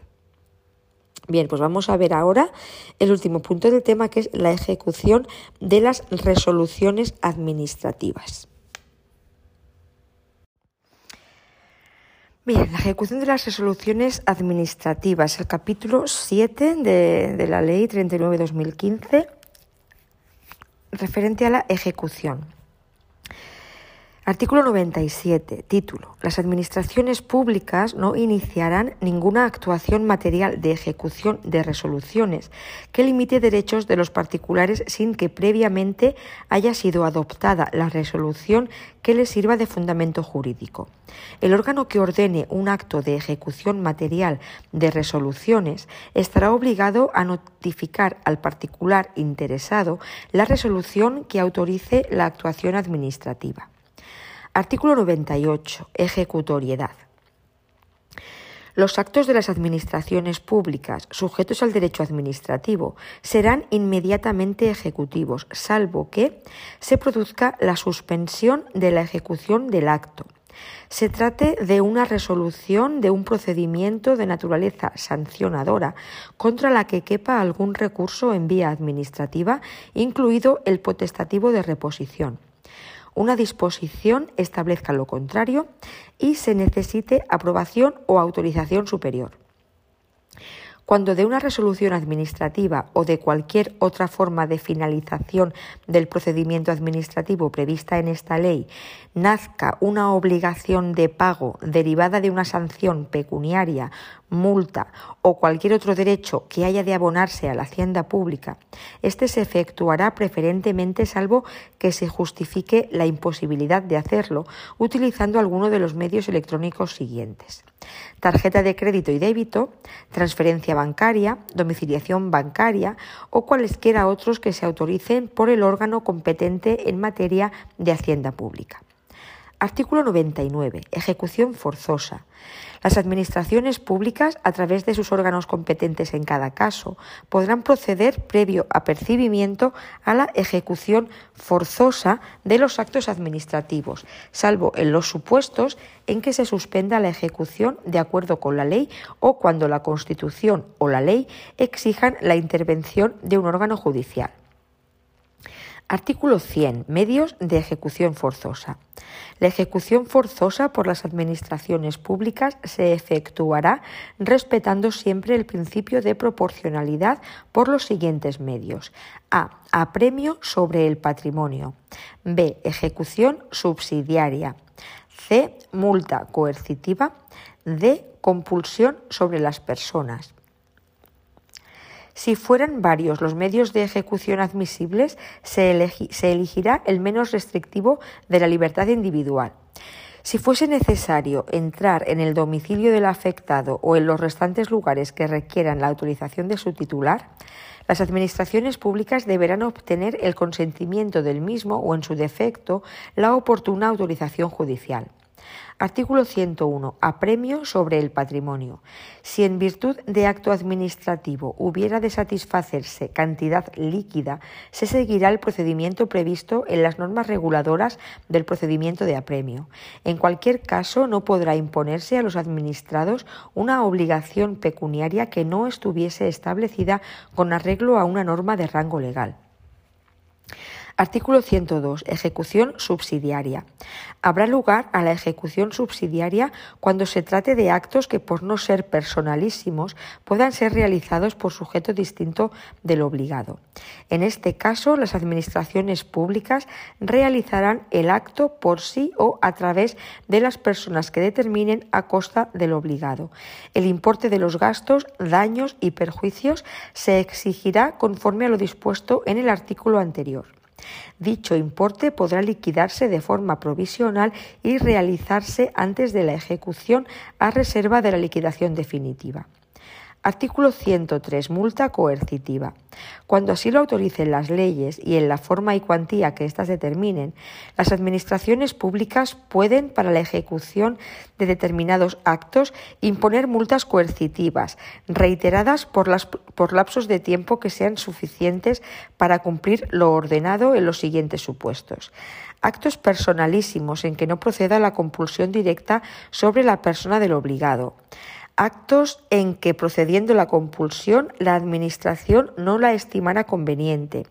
Bien, pues vamos a ver ahora el último punto del tema que es la ejecución de las resoluciones administrativas. Bien, la ejecución de las resoluciones administrativas, el capítulo 7 de, de la Ley 39-2015, referente a la ejecución. Artículo 97. Título. Las administraciones públicas no iniciarán ninguna actuación material de ejecución de resoluciones que limite derechos de los particulares sin que previamente haya sido adoptada la resolución que les sirva de fundamento jurídico. El órgano que ordene un acto de ejecución material de resoluciones estará obligado a notificar al particular interesado la resolución que autorice la actuación administrativa. Artículo 98. Ejecutoriedad. Los actos de las administraciones públicas sujetos al derecho administrativo serán inmediatamente ejecutivos, salvo que se produzca la suspensión de la ejecución del acto. Se trate de una resolución de un procedimiento de naturaleza sancionadora contra la que quepa algún recurso en vía administrativa, incluido el potestativo de reposición una disposición establezca lo contrario y se necesite aprobación o autorización superior. Cuando de una resolución administrativa o de cualquier otra forma de finalización del procedimiento administrativo prevista en esta ley nazca una obligación de pago derivada de una sanción pecuniaria, multa o cualquier otro derecho que haya de abonarse a la hacienda pública, este se efectuará preferentemente salvo que se justifique la imposibilidad de hacerlo utilizando alguno de los medios electrónicos siguientes tarjeta de crédito y débito, transferencia bancaria, domiciliación bancaria o cualesquiera otros que se autoricen por el órgano competente en materia de hacienda pública. Artículo 99. Ejecución forzosa. Las administraciones públicas, a través de sus órganos competentes en cada caso, podrán proceder previo apercibimiento a la ejecución forzosa de los actos administrativos, salvo en los supuestos en que se suspenda la ejecución de acuerdo con la ley o cuando la Constitución o la ley exijan la intervención de un órgano judicial. Artículo 100. Medios de ejecución forzosa. La ejecución forzosa por las administraciones públicas se efectuará respetando siempre el principio de proporcionalidad por los siguientes medios. A. Apremio sobre el patrimonio. B. Ejecución subsidiaria. C. Multa coercitiva. D. Compulsión sobre las personas. Si fueran varios los medios de ejecución admisibles, se, elegirá el menos restrictivo de la libertad individual. Si fuese necesario entrar en el domicilio del afectado o en los restantes lugares que requieran la autorización de su titular, las administraciones públicas deberán obtener el consentimiento del mismo o, en su defecto, la oportuna autorización judicial. Artículo 101. Apremio sobre el patrimonio. Si en virtud de acto administrativo hubiera de satisfacerse cantidad líquida, se seguirá el procedimiento previsto en las normas reguladoras del procedimiento de apremio. En cualquier caso, no podrá imponerse a los administrados una obligación pecuniaria que no estuviese establecida con arreglo a una norma de rango legal. Artículo 102. Ejecución subsidiaria. Habrá lugar a la ejecución subsidiaria cuando se trate de actos que, por no ser personalísimos, puedan ser realizados por sujeto distinto del obligado. En este caso, las administraciones públicas realizarán el acto por sí o a través de las personas que determinen a costa del obligado. El importe de los gastos, daños y perjuicios se exigirá conforme a lo dispuesto en el artículo anterior. Dicho importe podrá liquidarse de forma provisional y realizarse antes de la ejecución a reserva de la liquidación definitiva. Artículo 103. Multa coercitiva. Cuando así lo autoricen las leyes y en la forma y cuantía que éstas determinen, las administraciones públicas pueden, para la ejecución de determinados actos, imponer multas coercitivas, reiteradas por, por lapsos de tiempo que sean suficientes para cumplir lo ordenado en los siguientes supuestos actos personalísimos en que no proceda la compulsión directa sobre la persona del obligado, actos en que procediendo la compulsión la Administración no la estimara conveniente,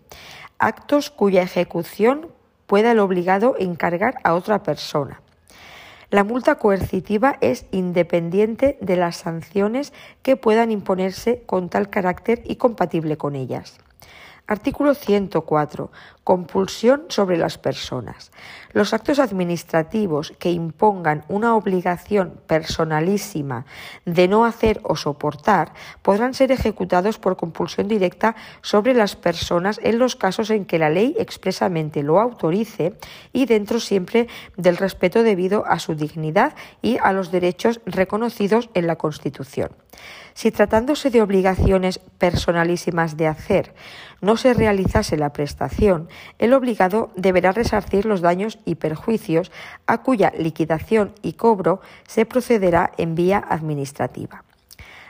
actos cuya ejecución pueda el obligado encargar a otra persona. La multa coercitiva es independiente de las sanciones que puedan imponerse con tal carácter y compatible con ellas. Artículo 104. Compulsión sobre las personas. Los actos administrativos que impongan una obligación personalísima de no hacer o soportar podrán ser ejecutados por compulsión directa sobre las personas en los casos en que la ley expresamente lo autorice y dentro siempre del respeto debido a su dignidad y a los derechos reconocidos en la Constitución. Si tratándose de obligaciones personalísimas de hacer no se realizase la prestación, el obligado deberá resarcir los daños y perjuicios a cuya liquidación y cobro se procederá en vía administrativa.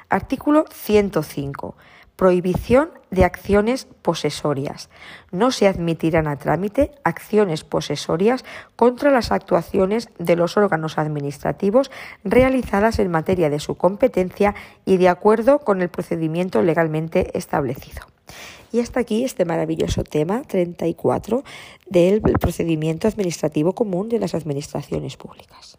Artículo 105. Prohibición de acciones posesorias. No se admitirán a trámite acciones posesorias contra las actuaciones de los órganos administrativos realizadas en materia de su competencia y de acuerdo con el procedimiento legalmente establecido. Y hasta aquí este maravilloso tema 34 del procedimiento administrativo común de las administraciones públicas.